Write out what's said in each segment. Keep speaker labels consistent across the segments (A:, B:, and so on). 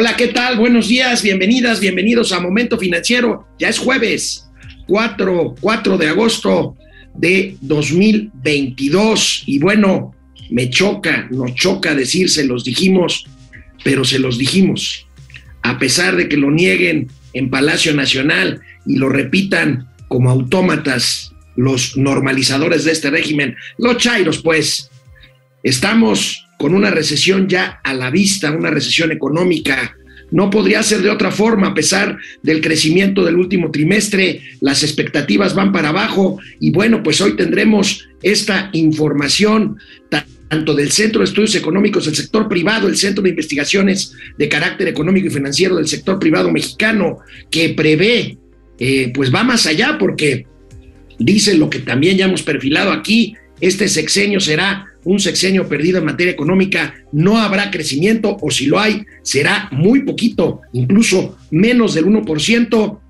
A: Hola, ¿qué tal? Buenos días, bienvenidas, bienvenidos a Momento Financiero. Ya es jueves, 4, 4 de agosto de 2022. Y bueno, me choca, nos choca decir, se los dijimos, pero se los dijimos. A pesar de que lo nieguen en Palacio Nacional y lo repitan como autómatas los normalizadores de este régimen, los chairos, pues, estamos con una recesión ya a la vista, una recesión económica. No podría ser de otra forma, a pesar del crecimiento del último trimestre, las expectativas van para abajo y bueno, pues hoy tendremos esta información tanto del Centro de Estudios Económicos del sector privado, el Centro de Investigaciones de Carácter Económico y Financiero del sector privado mexicano, que prevé, eh, pues va más allá porque dice lo que también ya hemos perfilado aquí, este sexenio será un sexenio perdido en materia económica, no habrá crecimiento o si lo hay, será muy poquito, incluso menos del 1%,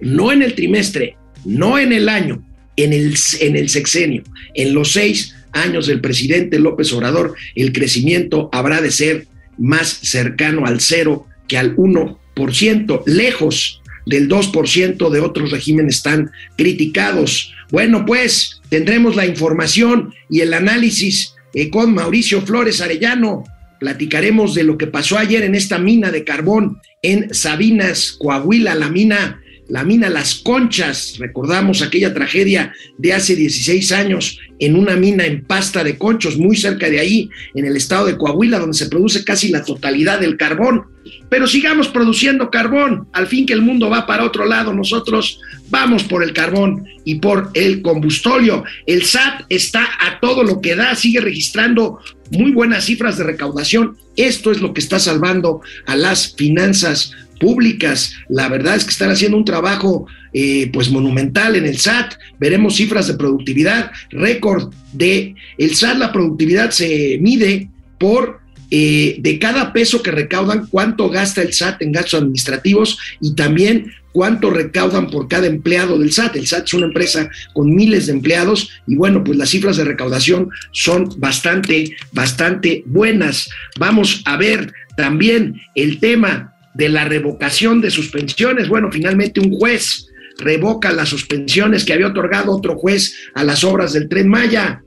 A: no en el trimestre, no en el año, en el, en el sexenio, en los seis años del presidente López Obrador, el crecimiento habrá de ser más cercano al cero que al 1%, lejos del 2% de otros regímenes tan criticados. Bueno, pues tendremos la información y el análisis eh, con Mauricio Flores Arellano. Platicaremos de lo que pasó ayer en esta mina de carbón en Sabinas, Coahuila, la mina la mina Las Conchas, recordamos aquella tragedia de hace 16 años en una mina en pasta de conchos, muy cerca de ahí, en el estado de Coahuila, donde se produce casi la totalidad del carbón. Pero sigamos produciendo carbón, al fin que el mundo va para otro lado, nosotros vamos por el carbón y por el combustóleo. El SAT está a todo lo que da, sigue registrando muy buenas cifras de recaudación. Esto es lo que está salvando a las finanzas públicas. La verdad es que están haciendo un trabajo eh, pues monumental en el SAT. Veremos cifras de productividad, récord de el SAT. La productividad se mide por eh, de cada peso que recaudan, cuánto gasta el SAT en gastos administrativos y también cuánto recaudan por cada empleado del SAT. El SAT es una empresa con miles de empleados y bueno, pues las cifras de recaudación son bastante, bastante buenas. Vamos a ver también el tema de la revocación de suspensiones. Bueno, finalmente un juez revoca las suspensiones que había otorgado otro juez a las obras del tren Maya.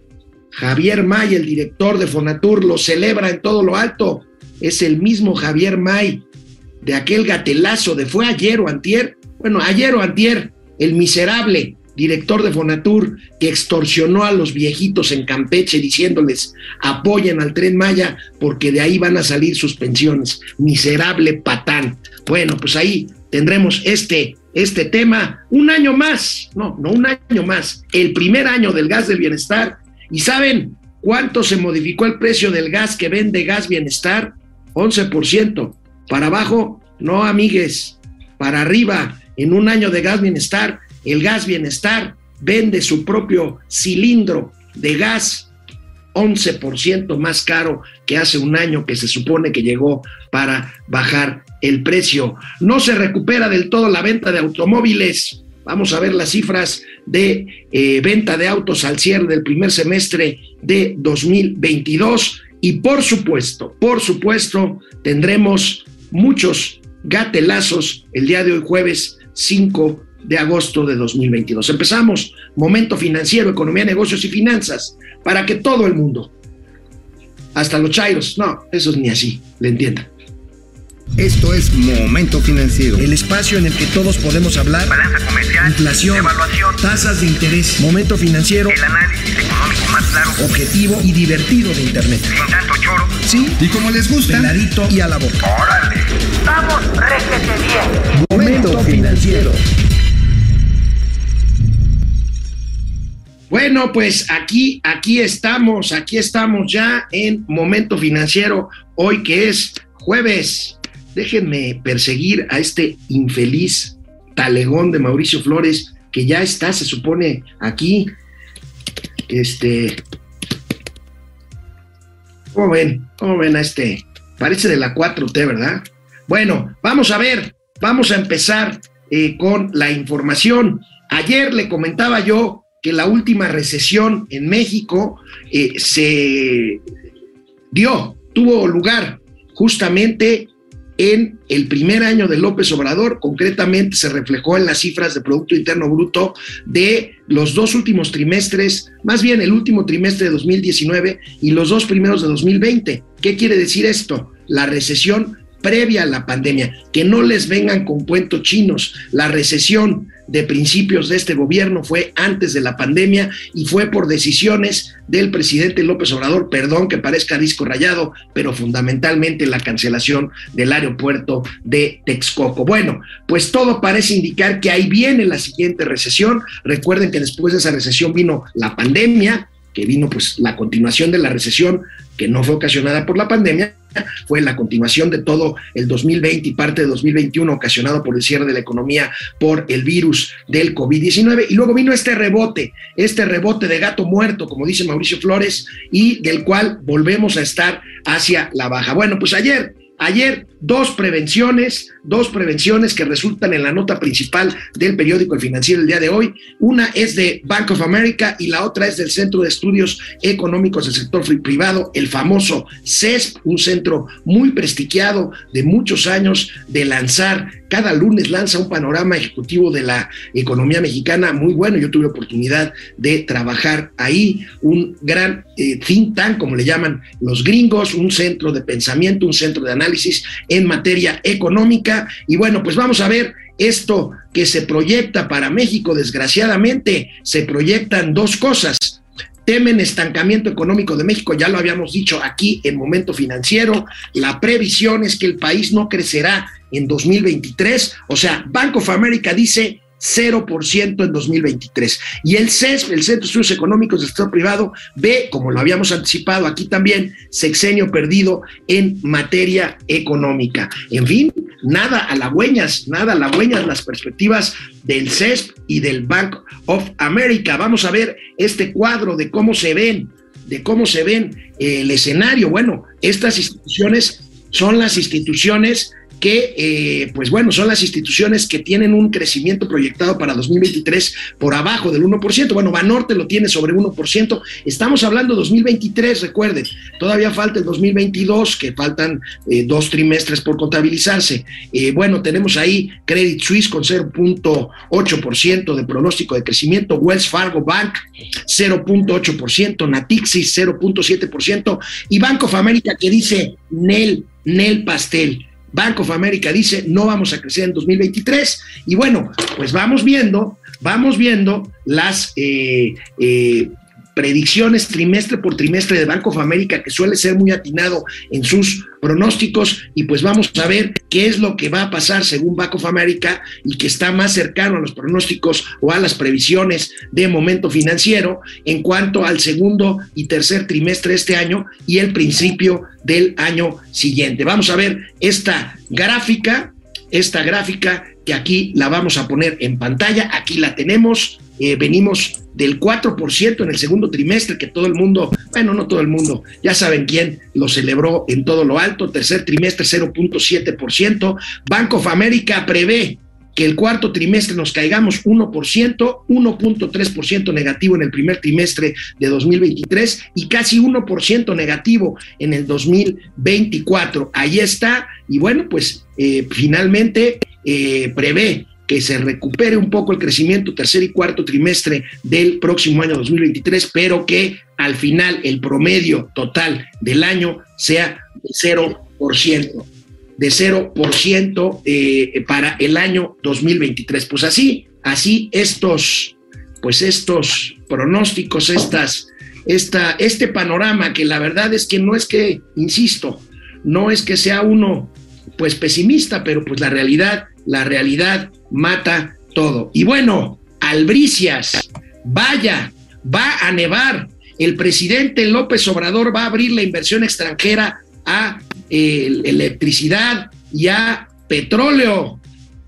A: Javier May, el director de Fonatur, lo celebra en todo lo alto. Es el mismo Javier May de aquel gatelazo de fue ayer o antier. Bueno, ayer o antier, el miserable director de Fonatur, que extorsionó a los viejitos en Campeche diciéndoles apoyen al tren Maya porque de ahí van a salir sus pensiones. Miserable patán. Bueno, pues ahí tendremos este, este tema un año más, no, no un año más, el primer año del gas del bienestar. ¿Y saben cuánto se modificó el precio del gas que vende gas bienestar? 11%. Para abajo, no amigues, para arriba, en un año de gas bienestar, el gas bienestar vende su propio cilindro de gas 11% más caro que hace un año que se supone que llegó para bajar el precio. No se recupera del todo la venta de automóviles. Vamos a ver las cifras de eh, venta de autos al cierre del primer semestre de 2022 y por supuesto, por supuesto, tendremos muchos gatelazos el día de hoy jueves 5 de agosto de 2022. Empezamos Momento Financiero, Economía, Negocios y Finanzas para que todo el mundo, hasta los chairos, no, eso es ni así, le entiendan.
B: Esto es Momento Financiero.
A: El espacio en el que todos podemos hablar.
C: Balanza comercial.
A: Inflación.
C: Evaluación.
A: Tasas de interés. Momento Financiero.
C: El análisis económico más claro.
A: Objetivo y divertido de Internet.
C: Sin tanto choro.
A: Sí.
B: Y como les gusta.
A: Peladito y a la boca.
C: Órale. Vamos, réjete bien.
A: Momento Financiero. Bueno, pues aquí, aquí estamos, aquí estamos ya en Momento Financiero, hoy que es jueves. Déjenme perseguir a este infeliz talegón de Mauricio Flores, que ya está, se supone, aquí. Este. ¿Cómo ven? ¿Cómo ven a este? Parece de la 4T, ¿verdad? Bueno, vamos a ver, vamos a empezar eh, con la información. Ayer le comentaba yo que la última recesión en México eh, se dio, tuvo lugar justamente en el primer año de López Obrador, concretamente se reflejó en las cifras de Producto Interno Bruto de los dos últimos trimestres, más bien el último trimestre de 2019 y los dos primeros de 2020. ¿Qué quiere decir esto? La recesión previa a la pandemia, que no les vengan con cuentos chinos. La recesión de principios de este gobierno fue antes de la pandemia y fue por decisiones del presidente López Obrador, perdón que parezca disco rayado, pero fundamentalmente la cancelación del aeropuerto de Texcoco. Bueno, pues todo parece indicar que ahí viene la siguiente recesión. Recuerden que después de esa recesión vino la pandemia, que vino pues la continuación de la recesión que no fue ocasionada por la pandemia, fue la continuación de todo el 2020 y parte de 2021 ocasionado por el cierre de la economía por el virus del COVID-19. Y luego vino este rebote, este rebote de gato muerto, como dice Mauricio Flores, y del cual volvemos a estar hacia la baja. Bueno, pues ayer Ayer, dos prevenciones, dos prevenciones que resultan en la nota principal del periódico El Financiero el día de hoy. Una es de Bank of America y la otra es del Centro de Estudios Económicos del Sector Privado, el famoso CESP, un centro muy prestigiado de muchos años de lanzar cada lunes lanza un panorama ejecutivo de la economía mexicana muy bueno. Yo tuve oportunidad de trabajar ahí, un gran eh, think tank, como le llaman los gringos, un centro de pensamiento, un centro de análisis en materia económica. Y bueno, pues vamos a ver esto que se proyecta para México, desgraciadamente, se proyectan dos cosas temen estancamiento económico de México, ya lo habíamos dicho aquí en momento financiero, la previsión es que el país no crecerá en 2023, o sea, Bank of America dice 0% en 2023. Y el CES, el Centro de Estudios Económicos del Sector Privado, ve, como lo habíamos anticipado aquí también, sexenio perdido en materia económica. En fin, nada halagüeñas, nada halagüeñas las perspectivas del CESP y del Bank of America. Vamos a ver este cuadro de cómo se ven, de cómo se ven el escenario. Bueno, estas instituciones son las instituciones que, eh, pues bueno, son las instituciones que tienen un crecimiento proyectado para 2023 por abajo del 1%. Bueno, Banorte lo tiene sobre 1%. Estamos hablando de 2023, recuerden, todavía falta el 2022, que faltan eh, dos trimestres por contabilizarse. Eh, bueno, tenemos ahí Credit Suisse con 0.8% de pronóstico de crecimiento, Wells Fargo Bank 0.8%, Natixis 0.7% y Bank of America que dice Nel, Nel Pastel. Bank of America dice no vamos a crecer en 2023 y bueno, pues vamos viendo, vamos viendo las eh, eh, predicciones trimestre por trimestre de Bank of America, que suele ser muy atinado en sus pronósticos, y pues vamos a ver qué es lo que va a pasar según Bank of America y que está más cercano a los pronósticos o a las previsiones de momento financiero en cuanto al segundo y tercer trimestre de este año y el principio del año siguiente. Vamos a ver esta gráfica, esta gráfica que aquí la vamos a poner en pantalla, aquí la tenemos eh, venimos del 4% en el segundo trimestre, que todo el mundo, bueno, no todo el mundo, ya saben quién lo celebró en todo lo alto, tercer trimestre 0.7%, Bank of America prevé que el cuarto trimestre nos caigamos 1%, 1.3% negativo en el primer trimestre de 2023 y casi 1% negativo en el 2024. Ahí está, y bueno, pues eh, finalmente eh, prevé que se recupere un poco el crecimiento tercer y cuarto trimestre del próximo año 2023, pero que al final el promedio total del año sea de 0%, de 0% eh, para el año 2023. Pues así, así estos, pues estos pronósticos, estas, esta, este panorama que la verdad es que no es que, insisto, no es que sea uno pues pesimista, pero pues la realidad, la realidad mata todo. Y bueno, Albricias, vaya, va a nevar. El presidente López Obrador va a abrir la inversión extranjera a eh, electricidad y a petróleo.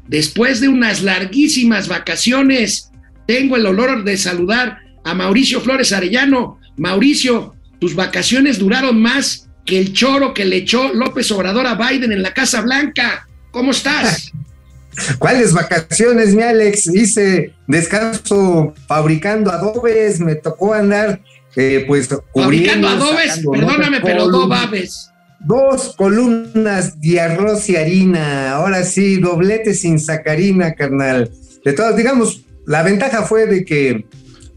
A: Después de unas larguísimas vacaciones, tengo el honor de saludar a Mauricio Flores Arellano. Mauricio, tus vacaciones duraron más que el choro que le echó López Obrador a Biden en la Casa Blanca. ¿Cómo estás?
D: ¿Cuáles vacaciones, mi Alex? Hice descanso fabricando adobes, me tocó andar, eh, pues,
A: Fabricando adobes, perdóname, pero no babes.
D: dos columnas de arroz y harina. Ahora sí, doblete sin sacarina, carnal. De todas, digamos, la ventaja fue de que,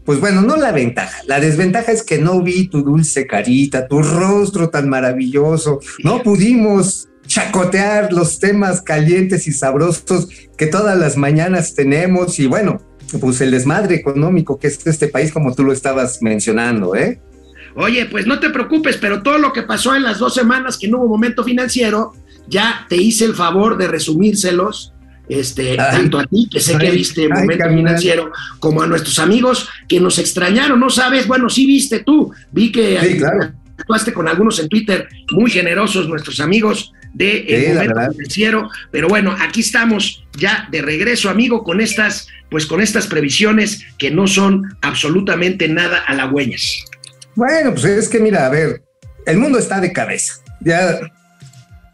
D: pues bueno, no la ventaja, la desventaja es que no vi tu dulce carita, tu rostro tan maravilloso. No pudimos chacotear los temas calientes y sabrosos que todas las mañanas tenemos y bueno, pues el desmadre económico que es este país como tú lo estabas mencionando, ¿eh?
A: Oye, pues no te preocupes, pero todo lo que pasó en las dos semanas que no hubo momento financiero, ya te hice el favor de resumírselos, este, tanto a ti, que sé que viste momento financiero, como a nuestros amigos que nos extrañaron, ¿no sabes? Bueno, sí viste tú, vi que actuaste con algunos en Twitter, muy generosos nuestros amigos de el momento financiero, pero bueno, aquí estamos ya de regreso, amigo, con estas, pues con estas previsiones que no son absolutamente nada halagüeñas.
D: Bueno, pues es que mira, a ver, el mundo está de cabeza. Ya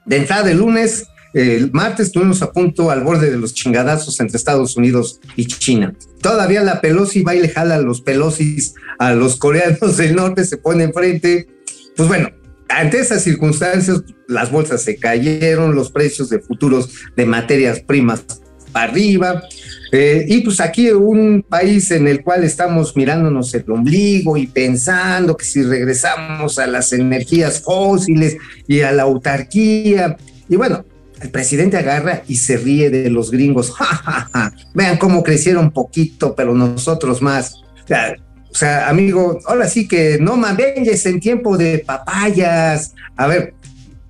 D: de entrada de lunes, el martes estuvimos a punto al borde de los chingadazos entre Estados Unidos y China. Todavía la Pelosi va y le jala a los Pelosis a los coreanos del norte, se pone enfrente. Pues bueno, ante esas circunstancias, las bolsas se cayeron, los precios de futuros de materias primas para arriba. Eh, y pues aquí un país en el cual estamos mirándonos el ombligo y pensando que si regresamos a las energías fósiles y a la autarquía, y bueno, el presidente agarra y se ríe de los gringos. Vean cómo crecieron poquito, pero nosotros más. O sea, amigo, ahora sí que no mames en tiempo de papayas. A ver,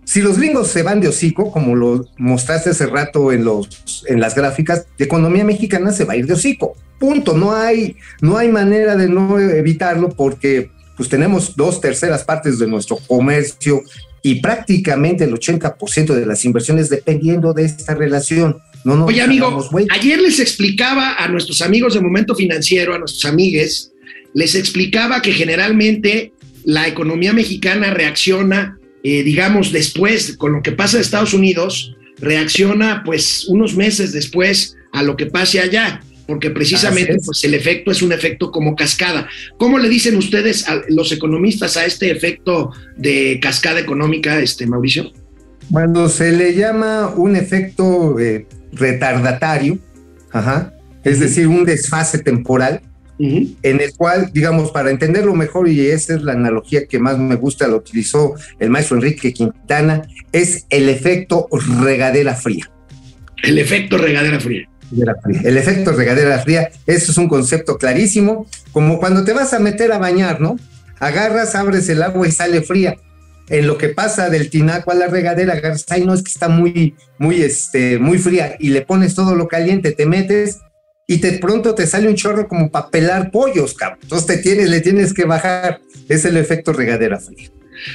D: si los gringos se van de hocico, como lo mostraste hace rato en, los, en las gráficas, la economía mexicana se va a ir de hocico. Punto. No hay, no hay manera de no evitarlo porque pues tenemos dos terceras partes de nuestro comercio y prácticamente el 80% de las inversiones dependiendo de esta relación. No
A: Oye, amigo, ayer les explicaba a nuestros amigos de Momento Financiero, a nuestros amigues, les explicaba que generalmente la economía mexicana reacciona eh, digamos, después, con lo que pasa en Estados Unidos, reacciona pues unos meses después a lo que pase allá, porque precisamente pues el efecto es un efecto como cascada. ¿Cómo le dicen ustedes a los economistas a este efecto de cascada económica, este Mauricio?
D: Bueno, se le llama un efecto eh, retardatario, ajá, es decir, un desfase temporal en el cual, digamos, para entenderlo mejor, y esa es la analogía que más me gusta, lo utilizó el maestro Enrique Quintana, es el efecto regadera fría.
A: El efecto regadera fría.
D: El efecto regadera fría, eso es un concepto clarísimo, como cuando te vas a meter a bañar, ¿no? Agarras, abres el agua y sale fría. En lo que pasa del tinaco a la regadera, agarras, ay, no, es que está muy, muy, este, muy fría, y le pones todo lo caliente, te metes y de pronto te sale un chorro como para pelar pollos, cabrón. Entonces te tienes, le tienes que bajar. Es el efecto regadera fría.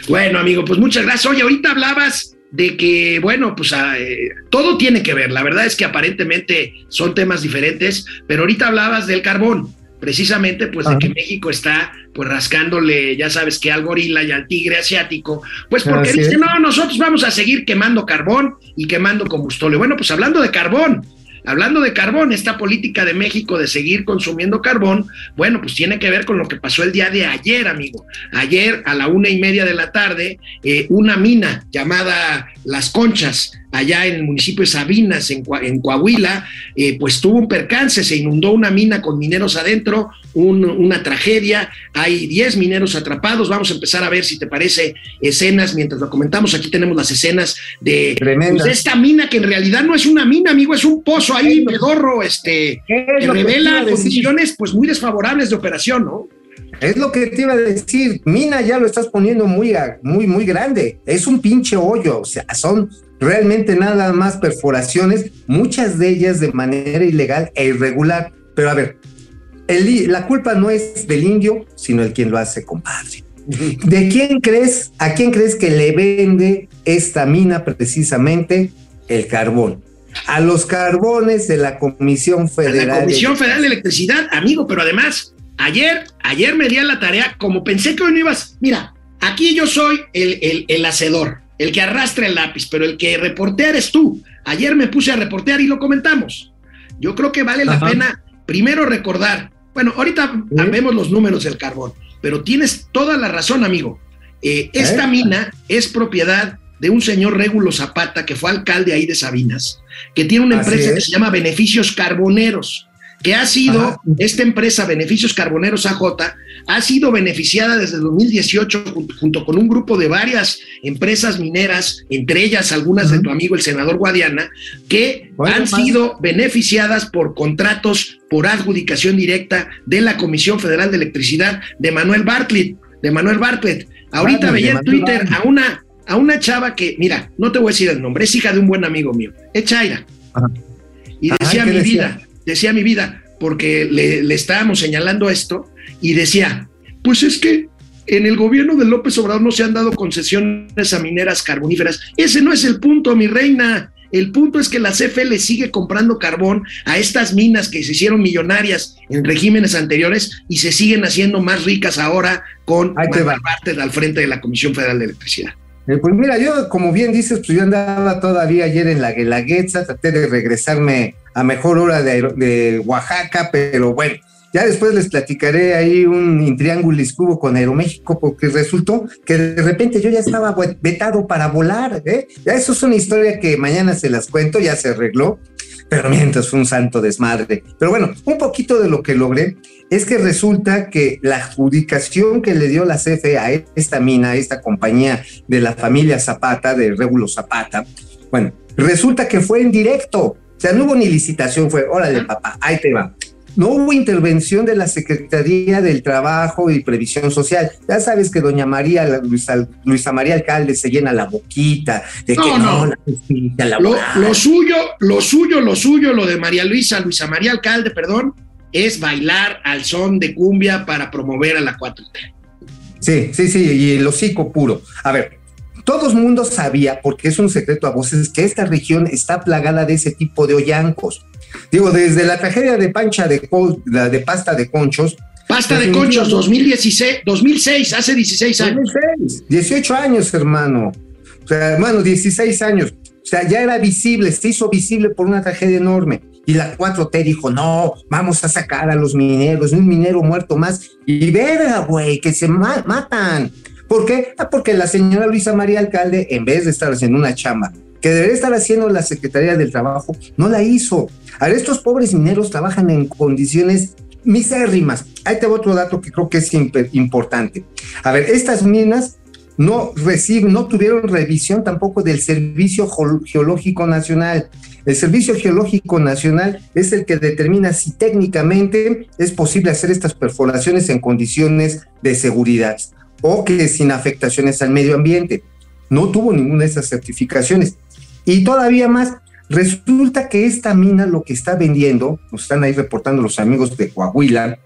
A: Bueno, amigo, pues muchas gracias. Oye, ahorita hablabas de que, bueno, pues ah, eh, todo tiene que ver. La verdad es que aparentemente son temas diferentes, pero ahorita hablabas del carbón, precisamente pues de que México está pues rascándole, ya sabes que al gorila y al tigre asiático, pues porque dice, no, nosotros vamos a seguir quemando carbón y quemando combustible. Bueno, pues hablando de carbón, Hablando de carbón, esta política de México de seguir consumiendo carbón, bueno, pues tiene que ver con lo que pasó el día de ayer, amigo. Ayer a la una y media de la tarde, eh, una mina llamada Las Conchas, allá en el municipio de Sabinas, en, Coahuila, eh, pues tuvo un percance, se inundó una mina con mineros adentro, una tragedia, hay 10 mineros atrapados, vamos a empezar a ver si te parece escenas, mientras lo comentamos, aquí tenemos las escenas de, pues, esta mina que en realidad no es una mina, amigo, es un pozo ahí pedorro, este, que revela condiciones pues muy desfavorables de operación, ¿no?
D: Es lo que te iba a decir, mina ya lo estás poniendo muy, muy, muy grande, es un pinche hoyo, o sea, son realmente nada más perforaciones, muchas de ellas de manera ilegal e irregular. Pero a ver, la culpa no es del indio, sino el quien lo hace, compadre. ¿De quién crees, a quién crees que le vende esta mina precisamente? El carbón. A los carbones de la Comisión Federal.
A: la Comisión Federal de Electricidad, amigo, pero además, ayer, ayer me di a la tarea, como pensé que hoy no ibas, mira, aquí yo soy el, el, el hacedor, el que arrastra el lápiz, pero el que reportea eres tú. Ayer me puse a reportear y lo comentamos. Yo creo que vale la pena primero recordar, bueno, ahorita vemos los números del carbón, pero tienes toda la razón, amigo. Eh, esta mina es propiedad de un señor Régulo Zapata, que fue alcalde ahí de Sabinas, que tiene una
D: Así
A: empresa que se llama Beneficios Carboneros, que ha sido,
D: Ajá.
A: esta empresa Beneficios Carboneros AJ, ha sido beneficiada desde el 2018 junto, junto con un grupo de varias empresas mineras, entre ellas algunas de tu amigo el senador Guadiana, que
D: Bueno,
A: han
D: más.
A: sido beneficiadas por contratos por adjudicación directa de la Comisión Federal de Electricidad de Manuel Bartlett, de Manuel Bartlett. Ahorita veía en Twitter a una, a una chava que, mira, no te voy a decir el nombre, es hija de un buen amigo mío, es Chaira.
D: Ajá.
A: Y decía
D: ¿qué
A: mi
D: decía?
A: vida, decía mi vida, porque le, le estábamos señalando esto y decía, pues es que en el gobierno de López Obrador no se han dado concesiones a mineras carboníferas. Ese no es el punto, mi reina. El punto es que la CFE le sigue comprando carbón a estas minas que se hicieron millonarias en regímenes anteriores y se siguen haciendo más ricas ahora con Manuel al frente de la Comisión Federal de Electricidad.
D: Eh, Pues mira, yo, como bien dices, pues yo andaba todavía ayer en la Guelaguetza, traté de regresarme a mejor hora de, Oaxaca, pero bueno, ya después les platicaré ahí un triángulo que hubo con Aeroméxico, porque resultó que de repente yo ya estaba vetado para volar, ¿eh? Ya eso es una historia que mañana se las cuento, ya se arregló, pero mientras fue un santo desmadre. Pero bueno, un poquito de lo que logré es que resulta que la adjudicación que le dio la CFE a esta mina, a esta compañía de la familia Zapata, de Régulo Zapata, bueno, resulta que fue en directo. O sea, no hubo ni licitación, fue, órale, papá, ahí te va. No hubo intervención de la Secretaría del Trabajo y Previsión Social. Ya sabes que doña María, Luisa, Luisa María Alcalde se llena la boquita de
A: No,
D: que no,
A: no.
D: la
A: Lo, lo suyo, lo suyo, lo suyo, lo de María Luisa, Luisa María Alcalde, perdón, es bailar al son de cumbia para promover a la 4T.
D: Sí, sí, sí, y el hocico puro. A ver, todo el mundo sabía, porque es un secreto a voces, que esta región está plagada de ese tipo de hoyancos. Digo, desde la tragedia de Pancha de, la de pasta de conchos.
A: Pasta de conchos 2016, 2006, hace 16 años.
D: 2006, 18 años, hermano. O sea, hermano, 16 años. O sea, ya era visible, se hizo visible por una tragedia enorme. Y la 4T dijo, no, vamos a sacar a los mineros, un minero muerto más. Y verga, güey, que se ma- matan. ¿Por qué? Ah, porque la señora Luisa María Alcalde, en vez de estar haciendo una chamba que debería estar haciendo la Secretaría del Trabajo, no la hizo. Ahora, estos pobres mineros trabajan en condiciones misérrimas. Ahí te otro dato que creo que es imp- importante. A ver, estas minas no reciben, no tuvieron revisión tampoco del Servicio Geo- Geológico Nacional. El Servicio Geológico Nacional es el que determina si técnicamente es posible hacer estas perforaciones en condiciones de seguridad o que sin afectaciones al medio ambiente. No tuvo ninguna de esas certificaciones. Y todavía más, resulta que esta mina lo que está vendiendo, nos están ahí reportando los amigos de Coahuila,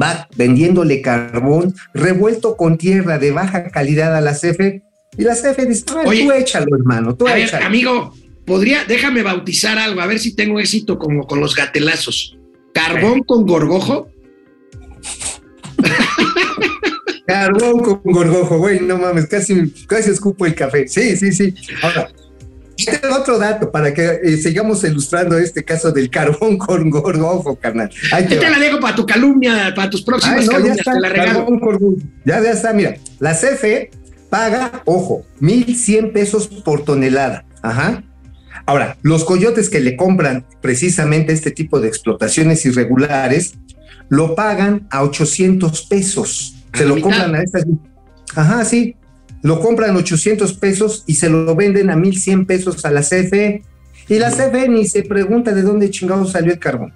D: va vendiéndole carbón revuelto con tierra de baja calidad a la CFE y la CFE dice, "Ay,
A: Oye,
D: tú échalo, hermano, tú
A: A ver,
D: échalo.
A: amigo, podría, déjame bautizar algo, a ver si tengo éxito como con los gatelazos. ¿Carbón con gorgojo?
D: Carbón con gorgojo, güey, no mames, casi, casi escupo el café. Sí, sí, sí. Ahora, otro dato para que eh, sigamos ilustrando este caso del carbón con gorgojo, carnal. Ahí te
A: Yo te
D: va.
A: la dejo para tu calumnia, para tus próximas
D: Ay, no, ya
A: calumnias,
D: está,
A: te la regalo.
D: carbón con gorgojo. Ya, ya está, mira, la CFE paga, ojo, 1.100 pesos por tonelada. Ajá. Ahora, los coyotes que le compran precisamente este tipo de explotaciones irregulares, lo pagan a 800 pesos. Se lo
A: mitad.
D: compran a estas. Ajá, sí. Lo compran 800 pesos y se lo venden a 1100 pesos a la CFE. Y la CFE ni se pregunta de dónde chingado salió el carbón.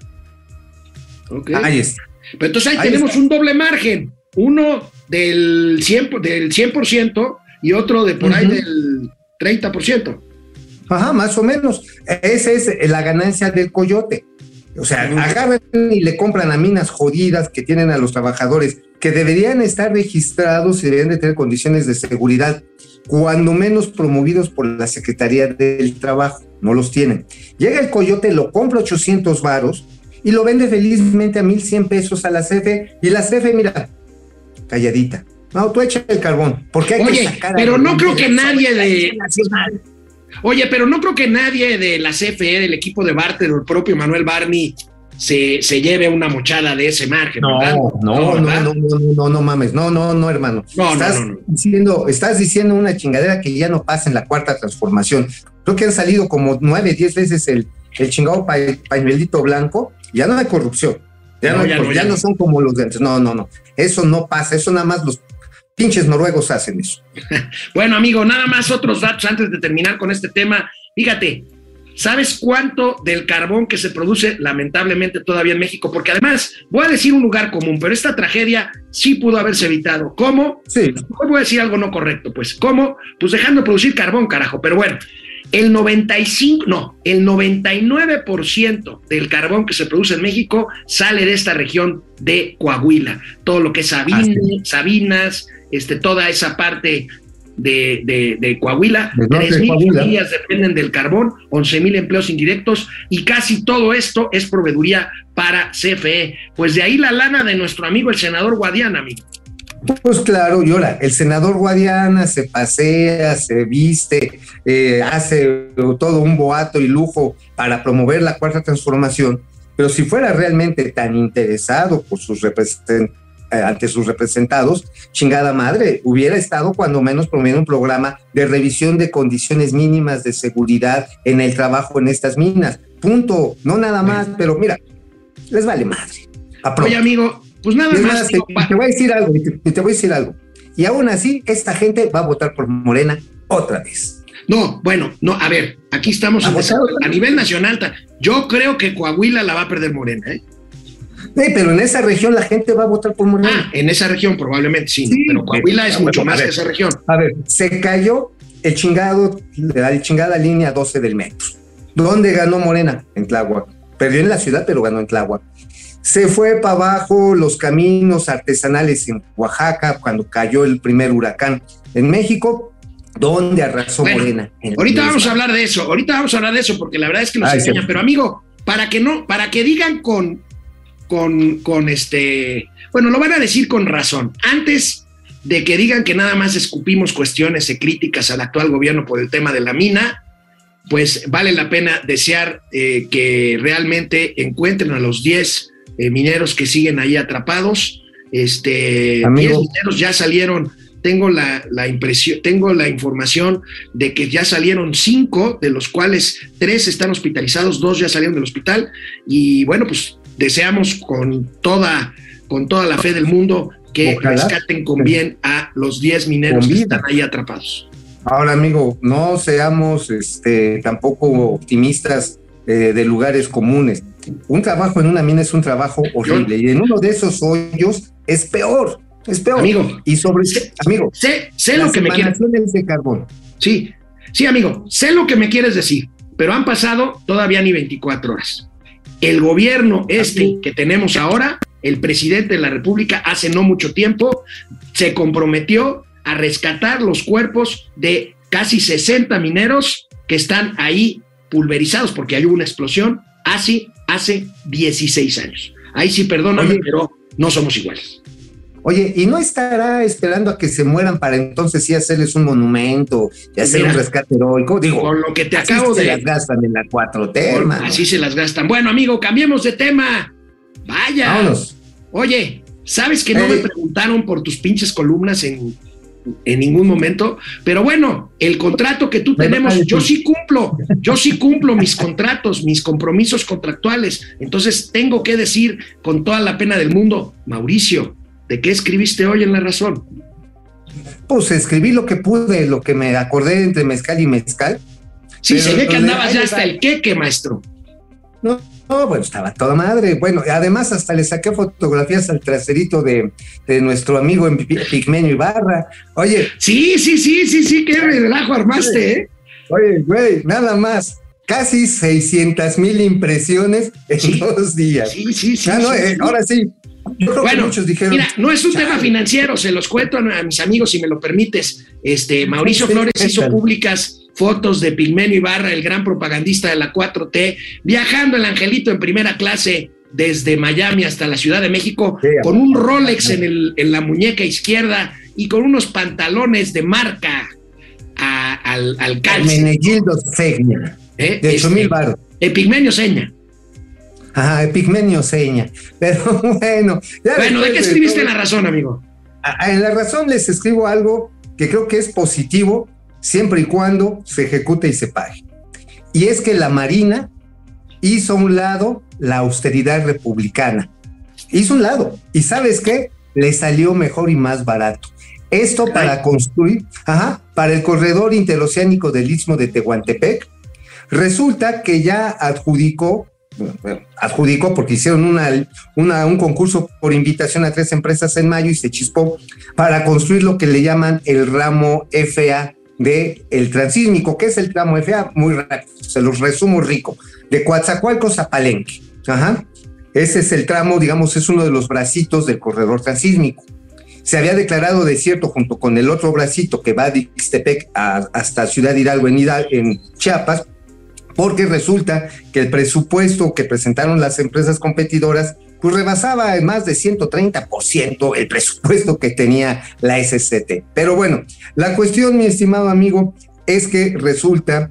D: Ahí está.
A: Pero entonces ahí,
D: Ahí
A: tenemos
D: está.
A: un doble margen. Uno del 100%, por- del 100% y otro de por ahí del 30%.
D: Ajá, más o menos. Esa es la ganancia del coyote. O sea, agarran y le compran a minas jodidas que tienen a los trabajadores que deberían estar registrados y deberían de tener condiciones de seguridad, cuando menos promovidos por la Secretaría del Trabajo. No los tienen. Llega el coyote, lo compra 800 varos y lo vende felizmente a 1100 pesos a la CFE. Y la CFE, mira, calladita. No, tú echa el carbón. Porque hay que
A: Oye,
D: sacar
A: pero no creo que nadie de.
D: Nacional.
A: Oye, pero no creo que nadie de la CFE, del equipo de Barter o el propio Manuel Barney se, se lleve una mochada de ese margen.
D: No,
A: ¿verdad?
D: no, no,
A: ¿verdad?
D: no, no, no, no, no mames, no, no, no, hermano.
A: No, no,
D: estás
A: no,
D: diciendo, estás diciendo una chingadera que ya no pasa en la cuarta transformación. Creo que han salido como nueve, diez veces el, el chingado pa- pañuelito blanco, ya no hay corrupción. Ya
A: No, ya
D: ya no. son como los de antes. No, no, no. Eso no pasa, eso nada más los pinches noruegos hacen eso.
A: Bueno, amigo, nada más otros datos antes de terminar con este tema. Fíjate, ¿sabes cuánto del carbón que se produce lamentablemente todavía en México? Porque además, voy a decir un lugar común, pero esta tragedia sí pudo haberse evitado. ¿Cómo?
D: Sí,
A: voy a decir algo no correcto, pues. ¿Cómo? Pues dejando de producir carbón, carajo. Pero bueno, el 95, no, el 99% del carbón que se produce en México sale de esta región de Coahuila. Todo lo que es Sabine, Sabinas, este, toda esa parte de, de- de Coahuila.
D: Del norte de
A: 3.000
D: Coahuila.
A: familias dependen del carbón, 11.000 empleos indirectos y casi todo esto es proveeduría para CFE. Pues de ahí la lana de nuestro amigo el senador Guadiana, amigo.
D: Pues claro, y ahora, el senador Guadiana se pasea, se viste, eh, hace todo un boato y lujo para promover la cuarta transformación, pero si fuera realmente tan interesado por sus represent- eh, ante sus representados, chingada madre, hubiera estado cuando menos promoviendo un programa de revisión de condiciones mínimas de seguridad en el trabajo en estas minas. Punto, no nada más, pero mira, les vale madre.
A: Oye, amigo, pues nada más.
D: más, te,
A: digo, pa-
D: te voy a decir algo, y te, te voy a decir algo. Y aún así, esta gente va a votar por Morena otra vez.
A: No, bueno, no, a ver, aquí estamos
D: a-
A: a nivel nacional. Yo creo que Coahuila la va a perder Morena, ¿eh?
D: Eh, pero en esa región la gente va a votar por
A: Ah,
D: Morena.
A: en esa región probablemente sí,
D: Sí,
A: pero Coahuila es mucho más que esa región.
D: A ver, se cayó el chingado, la chingada línea 12 del metro. ¿Dónde ganó Morena? En Tláhuac. Perdió en la ciudad, pero ganó en Tláhuac. Se fue para abajo los caminos artesanales en Oaxaca cuando cayó el primer huracán. En México, ¿dónde arrasó
A: Bueno,
D: Morena?
A: Ahorita vamos a hablar de eso, ahorita vamos a hablar de eso, porque la verdad es que nos
D: Ay,
A: enseñan.
D: sí.
A: Pero amigo, para que no, para que digan con, con, con este, bueno, lo van a decir con razón. Antes de que digan que nada más escupimos cuestiones y críticas al actual gobierno por el tema de la mina, pues vale la pena desear eh, que realmente encuentren a los 10 eh, mineros que siguen ahí atrapados. Este,
D: Amigo.
A: 10 mineros ya salieron. Tengo la, la impresión, tengo la información de que ya salieron cinco, de los cuales tres están hospitalizados, dos ya salieron del hospital. Y bueno, pues deseamos con toda, con toda la fe del mundo que
D: Ojalá.
A: rescaten con bien a los 10 mineros que están ahí atrapados.
D: Ahora, amigo, no seamos este, tampoco optimistas eh, de lugares comunes. Un trabajo en una mina es un trabajo horrible y en uno de esos hoyos es peor, es peor.
A: Amigo,
D: y sobre,
A: sé-
D: amigo,
A: sé, sé lo que me quieres
D: de carbón.
A: Sí, sí, amigo, sé lo que me quieres decir, pero han pasado todavía ni 24 horas. El gobierno este que tenemos ahora, el presidente de la República, hace no mucho tiempo, se comprometió a rescatar los cuerpos de casi 60 mineros que están ahí pulverizados porque hay una explosión hace, hace 16 años. Ahí sí, perdóname,
D: Oye.
A: pero no somos iguales.
D: Oye, ¿y no estará esperando a que se mueran para entonces sí hacerles un monumento y hacer
A: Mira,
D: un rescate heroico? Digo,
A: Con lo que te
D: así
A: acabo
D: se
A: de...
D: las gastan en la 4T,
A: Por-
D: hermano.
A: Así se las gastan. Bueno, amigo, cambiemos de tema. Vaya.
D: Vámonos.
A: Oye, ¿sabes que no
D: Ey.
A: me preguntaron por tus pinches columnas en, en ningún momento? Pero bueno, el contrato que tú
D: Me
A: tenemos, yo
D: pues.
A: sí cumplo, yo sí cumplo mis contratos, mis compromisos contractuales. Entonces tengo que decir con toda la pena del mundo, Mauricio, ¿de qué escribiste hoy en La Razón?
D: Pues escribí lo que pude, lo que me acordé entre mezcal y mezcal.
A: Sí, se ve que andabas ya hasta el queque, maestro.
D: No, no, bueno, estaba toda madre. Bueno, además hasta le saqué fotografías al traserito de, de nuestro amigo en Pi- Pigmenio Ibarra. Oye,
A: Sí, sí, sí, sí, sí, qué relajo armaste, ¿eh?
D: oye, güey, nada más. Casi 600 mil impresiones en
A: Sí.
D: dos días.
A: Sí, sí, sí.
D: Ah, no,
A: sí,
D: eh,
A: sí.
D: ahora sí. Yo creo que
A: Bueno,
D: muchos dijeron.
A: Mira, no es un
D: "Chale".
A: tema financiero, se los cuento a, mis amigos si me lo permites. Este, Mauricio Flores hizo públicas fotos de Pigmenio Ibarra, el gran propagandista de la 4T, viajando el angelito en primera clase desde Miami hasta la Ciudad de México,
D: Sí,
A: con un Rolex en, el- en la muñeca izquierda y con unos pantalones de marca a- al, al calce.
D: Menegildo Segna,
A: ¿eh?
D: de 8
A: Este,
D: mil baros.
A: Epigmenio Seña.
D: Ajá, Pigmenio Seña. Pero bueno.
A: bueno, ¿de qué escribiste en la razón, amigo?
D: En la razón les escribo algo que creo que es positivo siempre y cuando se ejecute y se pague. Y es que la Marina hizo a un lado la austeridad republicana. Hizo un lado. ¿Y sabes qué? Le salió mejor y más barato. Esto para construir, ajá, para el corredor interoceánico del Istmo de Tehuantepec, resulta que ya adjudicó, adjudicó porque hicieron un concurso por invitación a tres empresas en mayo y se chispó para construir lo que le llaman el ramo FA de el transísmico. ¿Qué es el tramo FA? Muy rápido, se los resumo rico. De Coatzacoalcos a Palenque. Ajá. Ese es el tramo, digamos, es uno de los bracitos del corredor transísmico se había declarado desierto junto con el otro bracito que va de Ixtepec hasta Ciudad Hidalgo en, en Chiapas, porque resulta que el presupuesto que presentaron las empresas competidoras pues rebasaba en más de 130% el presupuesto que tenía la SCT. Pero bueno, la cuestión, mi estimado amigo, es que resulta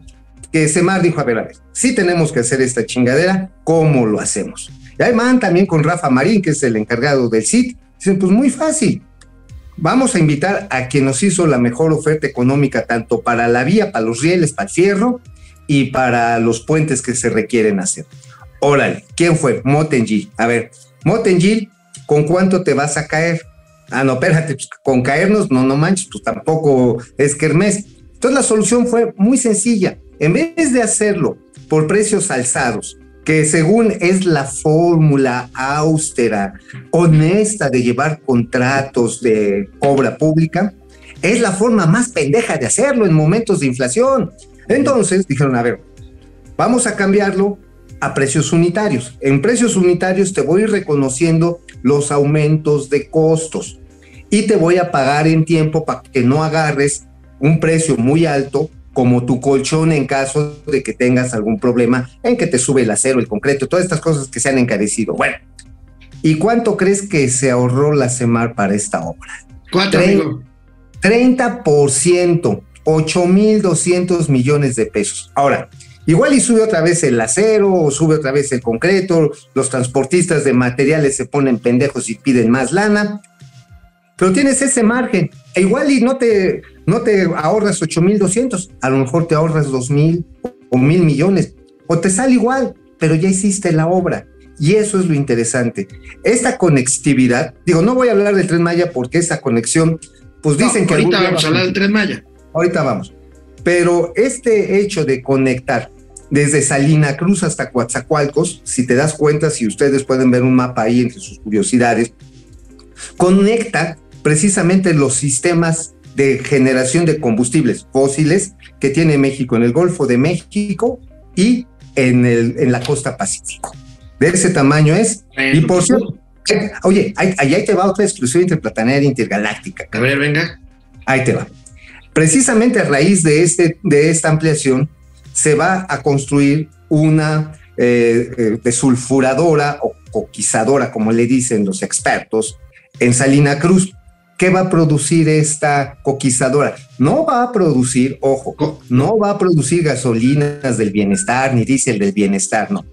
D: que Semar dijo, a ver, a ver, sí tenemos que hacer esta chingadera, ¿cómo lo hacemos? Y ahí van también con Rafa Marín, que es el encargado del CIT, dicen, pues muy fácil, Vamos a invitar a quien nos hizo la mejor oferta económica, tanto para la vía, para los rieles, para el fierro y para los puentes que se requieren hacer. Órale, ¿quién fue? Motengil. A ver, Motengil, ¿con cuánto te vas a caer? Ah, no, espérate, pues, con caernos, no, no manches, pues tampoco es Kermés. Entonces la solución fue muy sencilla. En vez de hacerlo por precios alzados, que según es la fórmula austera, honesta de llevar contratos de obra pública, es la forma más pendeja de hacerlo en momentos de inflación. Entonces dijeron, a ver, vamos a cambiarlo a precios unitarios. En precios unitarios te voy reconociendo los aumentos de costos y te voy a pagar en tiempo para que no agarres un precio muy alto como tu colchón en caso de que tengas algún problema en que te sube el acero, el concreto, todas estas cosas que se han encarecido. Bueno, ¿y cuánto crees que se ahorró la CEMAR para esta obra?
A: ¿Cuánto,
D: 30%, 8.200 millones de pesos. Ahora, igual y sube otra vez el acero o sube otra vez el concreto, los transportistas de materiales se ponen pendejos y piden más lana, pero tienes ese margen. E igual y no te, no te ahorras 8.200, a lo mejor te ahorras 2.000 o 1.000 millones, o te sale igual, pero ya hiciste la obra. Y eso es lo interesante. Esta conectividad, digo, no voy a hablar del Tren Maya porque esa conexión, pues dicen que...
A: Ahorita vamos a hablar del Tren Maya.
D: Ahorita vamos. Pero este hecho de conectar desde Salina Cruz hasta Coatzacoalcos, si te das cuenta, si ustedes pueden ver un mapa ahí entre sus curiosidades, conecta precisamente los sistemas de generación de combustibles fósiles que tiene México en el Golfo de México y en, el, en la costa Pacífico. De ese tamaño es. y por cierto, oye, ahí, ahí te va otra exclusión interplanetaria intergaláctica.
A: A ver, venga.
D: Ahí te va. Precisamente a raíz de, este, de esta ampliación, se va a construir una eh, eh, desulfuradora o coquizadora, como le dicen los expertos, en Salina Cruz. ¿Qué va a producir esta coquizadora? No va a producir, ojo, no va a producir gasolinas del bienestar ni diésel del bienestar, no.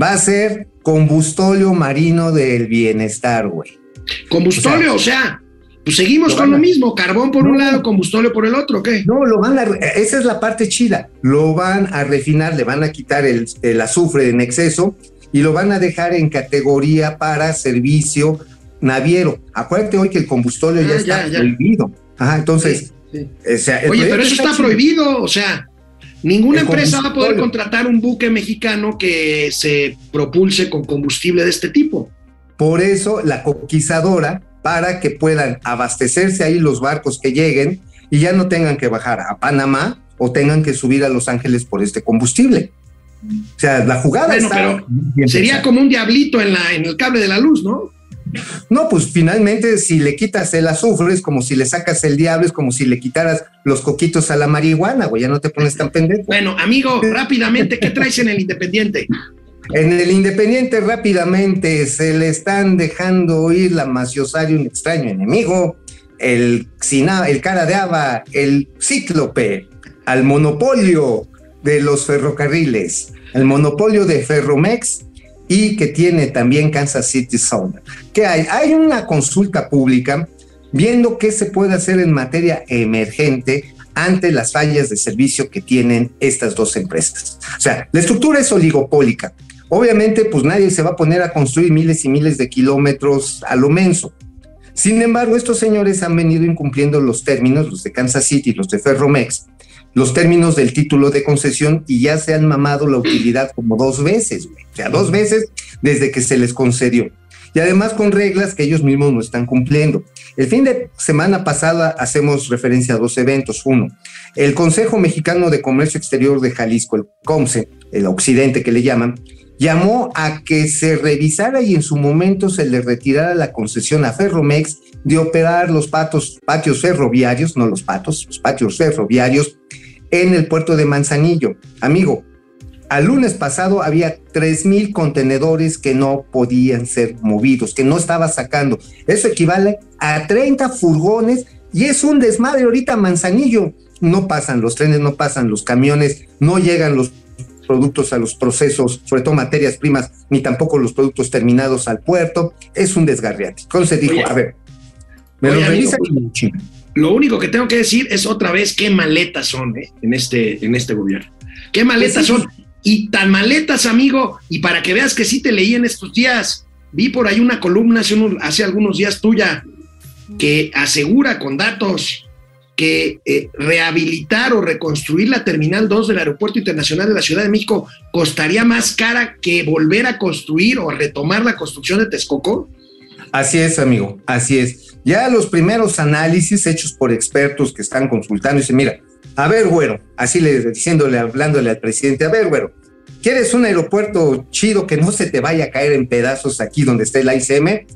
D: Va a ser combustóleo marino del bienestar, güey.
A: Combustóleo, o sea, pues seguimos con lo mismo, carbón por un lado, combustóleo por el otro, ¿qué?
D: No, lo van a, esa es la parte chida, lo van a refinar, le van a quitar el, el azufre en exceso y lo van a dejar en categoría para servicio naviero. Acuérdate hoy que el combustóleo ya ah, está prohibido. Ajá, entonces.
A: Oye, pero eso está, prohibido, o sea, ninguna empresa va a poder contratar un buque mexicano que se propulse con combustible de este tipo.
D: Por eso la coquizadora, para que puedan abastecerse ahí los barcos que lleguen y ya no tengan que bajar a Panamá o tengan que subir a Los Ángeles por este combustible. O sea, la jugada bueno, pero
A: sería como un diablito en, la, en el cable de la luz, ¿no?
D: No, pues finalmente si le quitas el azufre es como si le sacas el diablo, es como si le quitaras los coquitos a la marihuana, güey, ya no te pones tan pendejo.
A: Bueno, amigo, rápidamente, ¿qué traes en el Independiente?
D: En el Independiente rápidamente se le están dejando oír la maciosario un extraño enemigo, el, el cara de haba, el cíclope, al monopolio de los ferrocarriles, el monopolio de Ferromex y que tiene también Kansas City Southern. ¿Qué hay? Hay una consulta pública viendo qué se puede hacer en materia emergente ante las fallas de servicio que tienen estas dos empresas. O sea, la estructura es oligopólica. Obviamente, pues nadie se va a poner a construir miles y miles de kilómetros a lo menso. Sin embargo, estos señores han venido incumpliendo los términos, los de Kansas City, los de Ferromex, los términos del título de concesión y ya se han mamado la utilidad como dos veces, güey. O sea, dos veces desde que se les concedió. Y además con reglas que ellos mismos no están cumpliendo. El fin de semana pasada hacemos referencia a dos eventos. Uno, el Consejo Mexicano de Comercio Exterior de Jalisco, el COMSE, el Occidente que le llaman, llamó a que se revisara y en su momento se le retirara la concesión a Ferromex de operar los patos, patios ferroviarios, no los patos, los patios ferroviarios en el puerto de Manzanillo. Amigo, al lunes pasado había 3.000 contenedores que no podían ser movidos, que no estaba sacando. Eso equivale a 30 furgones y es un desmadre ahorita Manzanillo. No pasan los trenes, no pasan los camiones, no llegan los productos a los procesos, sobre todo materias primas, ni tampoco los productos terminados al puerto. Es un desgarriate. Entonces dijo, a ver, me lo revisa y
A: Lo único que tengo que decir es otra vez qué maletas son ¿eh? en, este, en este gobierno. ¿Qué maletas son? Y tan maletas, amigo, y para que veas que sí te leí en estos días, vi por ahí una columna hace, hace algunos días tuya que asegura con datos que eh, rehabilitar o reconstruir la Terminal 2 del Aeropuerto Internacional de la Ciudad de México costaría más cara que volver a construir o retomar la construcción de Texcoco?
D: Así es, amigo, así es. Ya los primeros análisis hechos por expertos que están consultando dicen, mira, a ver, güero, así le diciéndole, hablándole al presidente, a ver, güero, ¿quieres un aeropuerto chido que no se te vaya a caer en pedazos aquí donde está el ICM?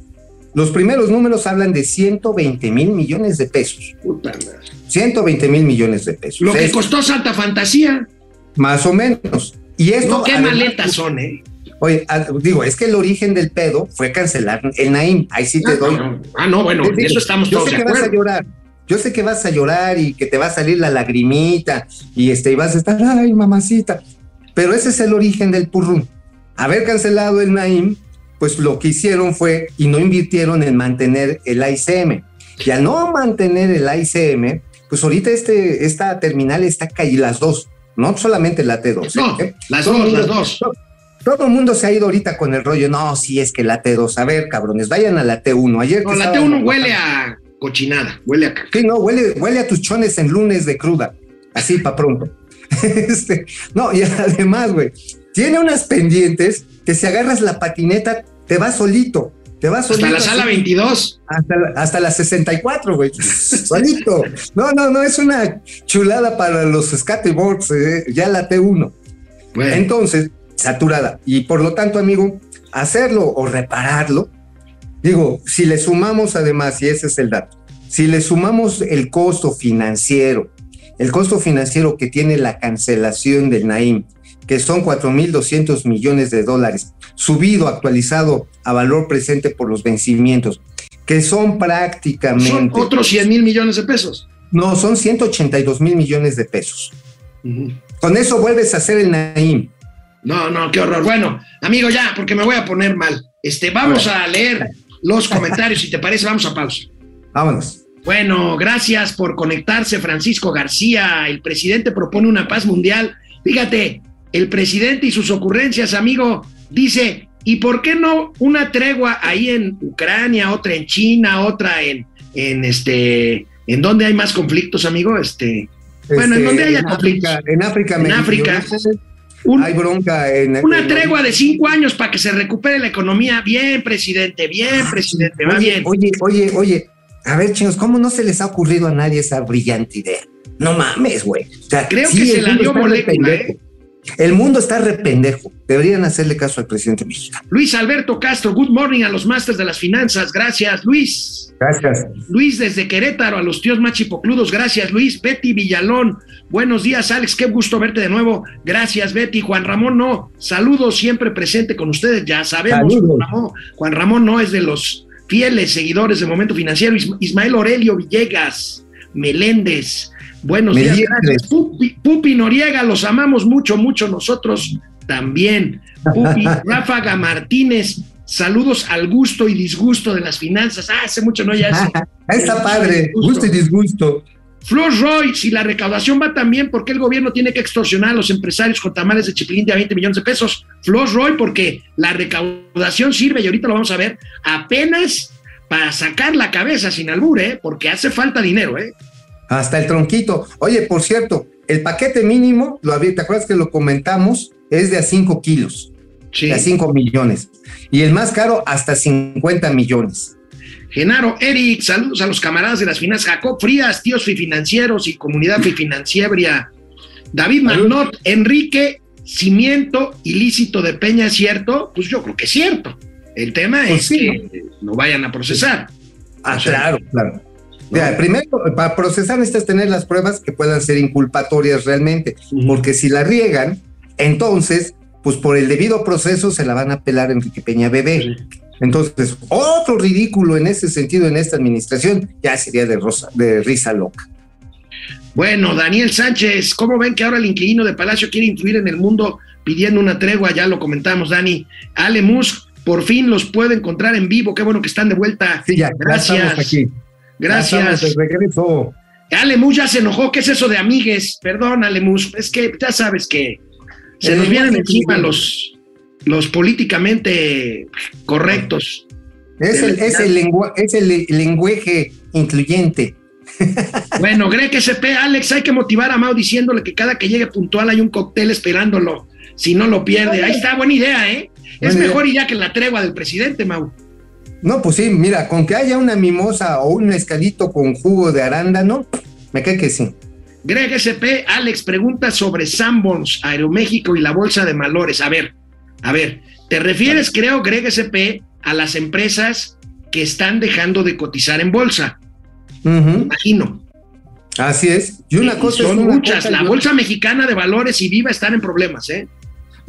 D: Los primeros números hablan de 120 mil millones de pesos.
A: Puta madre.
D: 120 mil millones de pesos.
A: Lo que costó Santa Fantasía.
D: Más o menos. Y esto.
A: No, qué
D: además,
A: maletas son, ¿eh?
D: Oye, digo, es que el origen del pedo fue cancelar el Naim. Ahí sí te
A: Ah,
D: doy.
A: no, ah, no, bueno,
D: digo,
A: eso estamos
D: yo
A: todos
D: sé
A: de
D: que vas a llorar. Yo sé que vas a llorar y que te va a salir la lagrimita y este y vas a estar, ay, mamacita. Pero ese es el origen del purrún. Haber cancelado el Naim, pues lo que hicieron fue y no invirtieron en mantener el ICM. Y al no mantener el ICM, pues ahorita este, esta terminal está caída, las dos, no solamente la T2.
A: No,
D: ¿eh?
A: las
D: Todo
A: dos, las dos.
D: Todo el mundo se ha ido ahorita con el rollo, no, si es que la T2, a ver, cabrones, vayan a la T1. Ayer
A: No,
D: que
A: la
D: estábamos
A: T1 huele a cochinada, huele a caca.
D: Sí, no, huele, huele a tus chones en lunes de cruda. Así para pronto. Este, no, y además, güey, tiene unas pendientes que si agarras la patineta, te va solito. Te solito.
A: Hasta la sala
D: así,
A: 22.
D: Hasta la, hasta la 64, güey. solito. No, no, no, es una chulada para los skateboards, eh, ya la T1.
A: Bueno,
D: Entonces, saturada. Y por lo tanto, amigo, hacerlo o repararlo, digo, si le sumamos además, y ese es el dato, si le sumamos el costo financiero, el costo financiero que tiene la cancelación del Naim, que son 4.200 millones de dólares, subido, actualizado a valor presente por los vencimientos, que son
A: son
D: prácticamente,
A: otros 100 mil millones de pesos.
D: no, son 182 mil millones de pesos. Con eso vuelves a hacer el Naim.
A: No, no, qué horror. Bueno, amigo, ya, porque me voy a poner mal. Este, vamos a leer los comentarios, si te parece, vamos a pausa.
D: Vámonos.
A: Bueno, gracias por conectarse, Francisco García. El presidente propone una paz mundial. Fíjate, el presidente y sus ocurrencias, amigo, dice, ¿y por qué no una tregua ahí en Ucrania, otra en China, otra en, en este, en donde hay más conflictos, amigo? Este, Bueno, en donde haya
D: en
A: conflictos.
D: África, en África,
A: En África. un-
D: hay bronca en
A: una
D: en-
A: tregua de cinco años para que se recupere la economía. Bien, presidente, bien, presidente, va
D: oye,
A: bien.
D: Oye, oye, oye, a ver, chicos, ¿cómo no se les ha ocurrido a nadie esa brillante idea? No mames, güey. O sea,
A: Creo que se la dio molécula. ¿eh?
D: El mundo está rependejo. Deberían hacerle caso al presidente mexicano.
A: Luis Alberto Castro, good morning a los masters de las finanzas. Gracias, Luis.
D: Gracias.
A: Luis desde Querétaro, a los tíos más chipocludos. Gracias, Luis. Betty Villalón. Buenos días, Alex. Qué gusto verte de nuevo. Gracias, Betty. Juan Ramón, no. Saludos siempre presente con ustedes. Ya sabemos,
D: Saludos.
A: Juan Ramón. Juan Ramón no es de los fieles seguidores de Momento Financiero. Is- Ismael Aurelio Villegas, Meléndez. Buenos días, gracias. Pupi, Pupi Noriega, los amamos mucho, mucho nosotros también. Pupi, Ráfaga Martínez, saludos al gusto y disgusto de las finanzas. Ah, hace mucho no ya eso.
D: Está padre, gusto y disgusto.
A: Flor Roy, si la recaudación va tan bien, ¿por qué el gobierno tiene que extorsionar a los empresarios con tamales de chipilín de a 20 millones de pesos? Flor Roy, porque la recaudación sirve, y ahorita lo vamos a ver, apenas para sacar la cabeza sin albur, ¿eh? Porque hace falta dinero, ¿eh?
D: Hasta el tronquito. Oye, por cierto, el paquete mínimo, lo había, ¿te acuerdas que lo comentamos? Es de a 5 kilos,
A: Sí.
D: de a 5 millones. Y el más caro, hasta 50 millones.
A: Genaro, Eric, saludos a los camaradas de las finanzas. Jacob Frías, tíos financieros y comunidad financiera. David Magnot, Enrique, cimiento ilícito de Peña, ¿es cierto? Pues yo creo que es cierto. El tema
D: Pues
A: es
D: sí,
A: que lo vayan a procesar.
D: Ah,
A: O sea,
D: claro, claro. Ya, primero, para procesar necesitas tener las pruebas que puedan ser inculpatorias realmente, porque si la riegan, entonces, pues por el debido proceso se la van a pelar Enrique Peña Bebé. Entonces, otro ridículo en ese sentido en esta administración ya sería de, rosa, de risa loca.
A: Bueno, Daniel Sánchez, ¿cómo ven que ahora el inquilino de Palacio quiere influir en el mundo pidiendo una tregua? Ya lo comentamos, Dani. Ale Musk, por fin los puedo encontrar en vivo. Qué bueno que están de vuelta.
D: Sí, ya, ya
A: Gracias.
D: estamos aquí.
A: Gracias.
D: de regreso.
A: Alemus ya se enojó. ¿Qué es eso de amigues? Perdón, Alemus. Es que ya sabes que se nos vienen
D: lenguaje
A: encima los, los políticamente correctos.
D: Es el, es el, lengua- es el le- lenguaje incluyente.
A: Bueno, Greg SP, Alex, hay que motivar a Mao diciéndole que cada que llegue puntual hay un cóctel esperándolo. Si no lo pierde. Ahí está, buena idea, ¿eh? Es mejor idea que la tregua del presidente, Mau.
D: No, pues sí, mira, con que haya una mimosa o un mezcalito con jugo de arándano, me cae que sí.
A: Greg SP, Alex, pregunta sobre Sanborns, Aeroméxico y la Bolsa de Valores. A ver, a ver, ¿te refieres, creo, Greg SP, a las empresas que están dejando de cotizar en bolsa?
D: Ujú,
A: Imagino.
D: Así es. Y una cosa
A: son
D: es una
A: muchas.
D: cosa
A: La. Bolsa Mexicana de Valores y Viva están en problemas, ¿eh?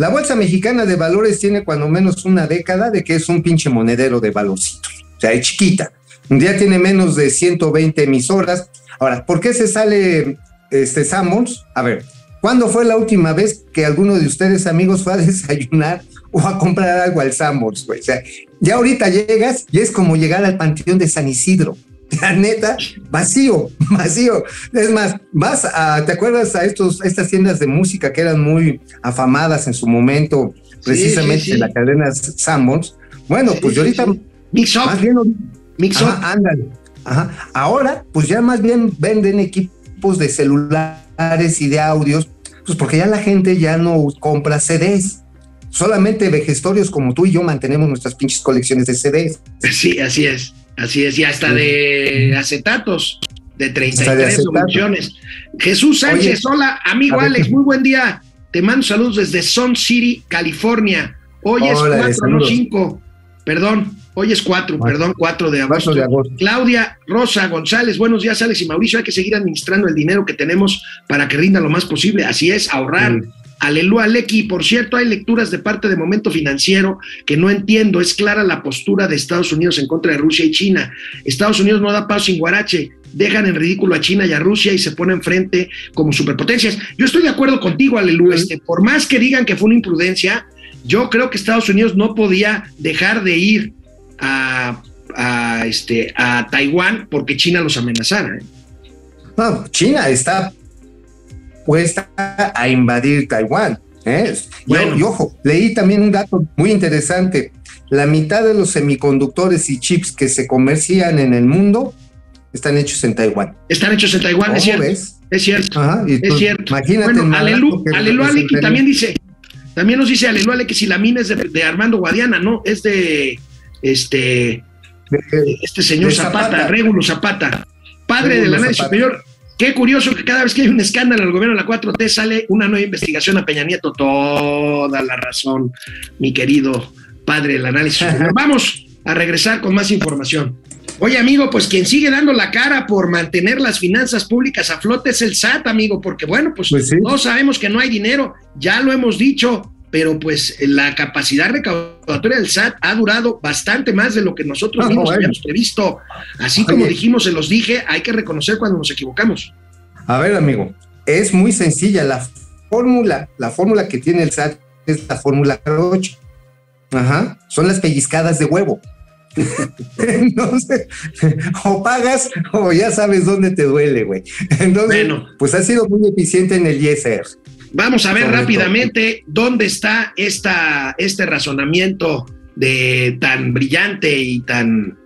D: La Bolsa Mexicana de Valores tiene cuando menos una década de que es un pinche monedero de valorcitos. O sea, es chiquita. Día tiene menos de 120 emisoras. Ahora, ¿por qué se sale este Sammons? A ver, ¿cuándo fue la última vez que alguno de ustedes, amigos, fue a desayunar o a comprar algo al Sammons, güey? O sea, ya ahorita llegas y es como llegar al Panteón de San Isidro. La neta, vacío, vacío. Es más, vas a, ¿te acuerdas a estos, estas tiendas de música que eran muy afamadas en su momento, precisamente
A: sí, sí.
D: la cadena Sammons? Bueno,
A: Sí,
D: pues yo
A: sí,
D: ahorita,
A: sí. Mix
D: más
A: up,
D: bien,
A: mix up.
D: Ajá. Ahora, pues ya más bien venden equipos de celulares y de audios, pues porque ya la gente ya no compra CDs. Solamente vejestorios como tú y yo mantenemos nuestras pinches colecciones de CDs.
A: Sí, así es, así es, y hasta de acetatos, de
D: Hasta
A: 33
D: de
A: opciones. Jesús Sánchez,
D: Oye,
A: hola, amigo Alex, muy buen día. Te mando saludos desde Sun City, California. Hoy es
D: Órale,
A: 4, no
D: saludos.
A: 5. Perdón, hoy es 4,
D: Cuatro.
A: perdón, 4 de agosto.
D: 4 de agosto.
A: Claudia Rosa González, buenos días, Alex y Mauricio. Hay que seguir administrando el dinero que tenemos para que rinda lo más posible. Así es, ahorrar.
D: Sí.
A: Aleluya, Lecky. Por cierto, hay lecturas de parte de Momento Financiero que no entiendo. Es clara la postura de Estados Unidos en contra de Rusia y China. Estados Unidos no da paso sin guarache. Dejan en ridículo a China y a Rusia y se ponen frente como superpotencias. Yo estoy de acuerdo contigo, Aleluya. Este, por más que digan que fue una imprudencia, yo creo que Estados Unidos no podía dejar de ir a, a, este, a Taiwán porque China los amenazara. ¿eh?
D: No, China está puesta a invadir Taiwán. ¿eh? Y-
A: Bueno.
D: Y, ojo, leí también un dato muy interesante. La mitad de los semiconductores y chips que se comercian en el mundo están hechos en Taiwán.
A: Están hechos en Taiwán, es
D: ¿Cómo
A: cierto.
D: ves?
A: Es cierto.
D: Ajá, y
A: Es
D: tú-
A: cierto.
D: Imagínate.
A: Bueno, Alelu,
D: que
A: Alelu
D: representaría.
A: también dice, también nos dice Alelu Ale que si la mina es de, de Armando Guadiana, no, es de este,
D: De-
A: este señor
D: De
A: Zapata,
D: Zapata.
A: Régulo Zapata, padre del análisis
D: Zapata.
A: superior. Qué curioso que cada vez que hay un escándalo en el gobierno de la 4T sale una nueva investigación a Peña Nieto. Toda la razón, mi querido padre del análisis. Vamos a regresar con más información. Oye, amigo, pues quien sigue dando la cara por mantener las finanzas públicas a flote es el SAT, amigo, porque bueno, pues,
D: Pues sí.
A: todos sabemos que no hay dinero, ya lo hemos dicho, pero pues la capacidad recaudatoria del SAT ha durado bastante más de lo que nosotros
D: Ah,
A: mismos habíamos previsto. Así como dijimos, se los dije, hay que reconocer cuando nos equivocamos.
D: A ver, amigo, es muy sencilla. La fórmula, la fórmula que tiene el SAT es la fórmula 8. Ajá, son las pellizcadas de huevo. Entonces, o pagas o ya sabes dónde te duele, güey. Entonces,
A: Bueno.
D: pues ha sido muy eficiente en el ISR.
A: Vamos a ver rápidamente dónde está esta, este razonamiento de tan brillante y tan,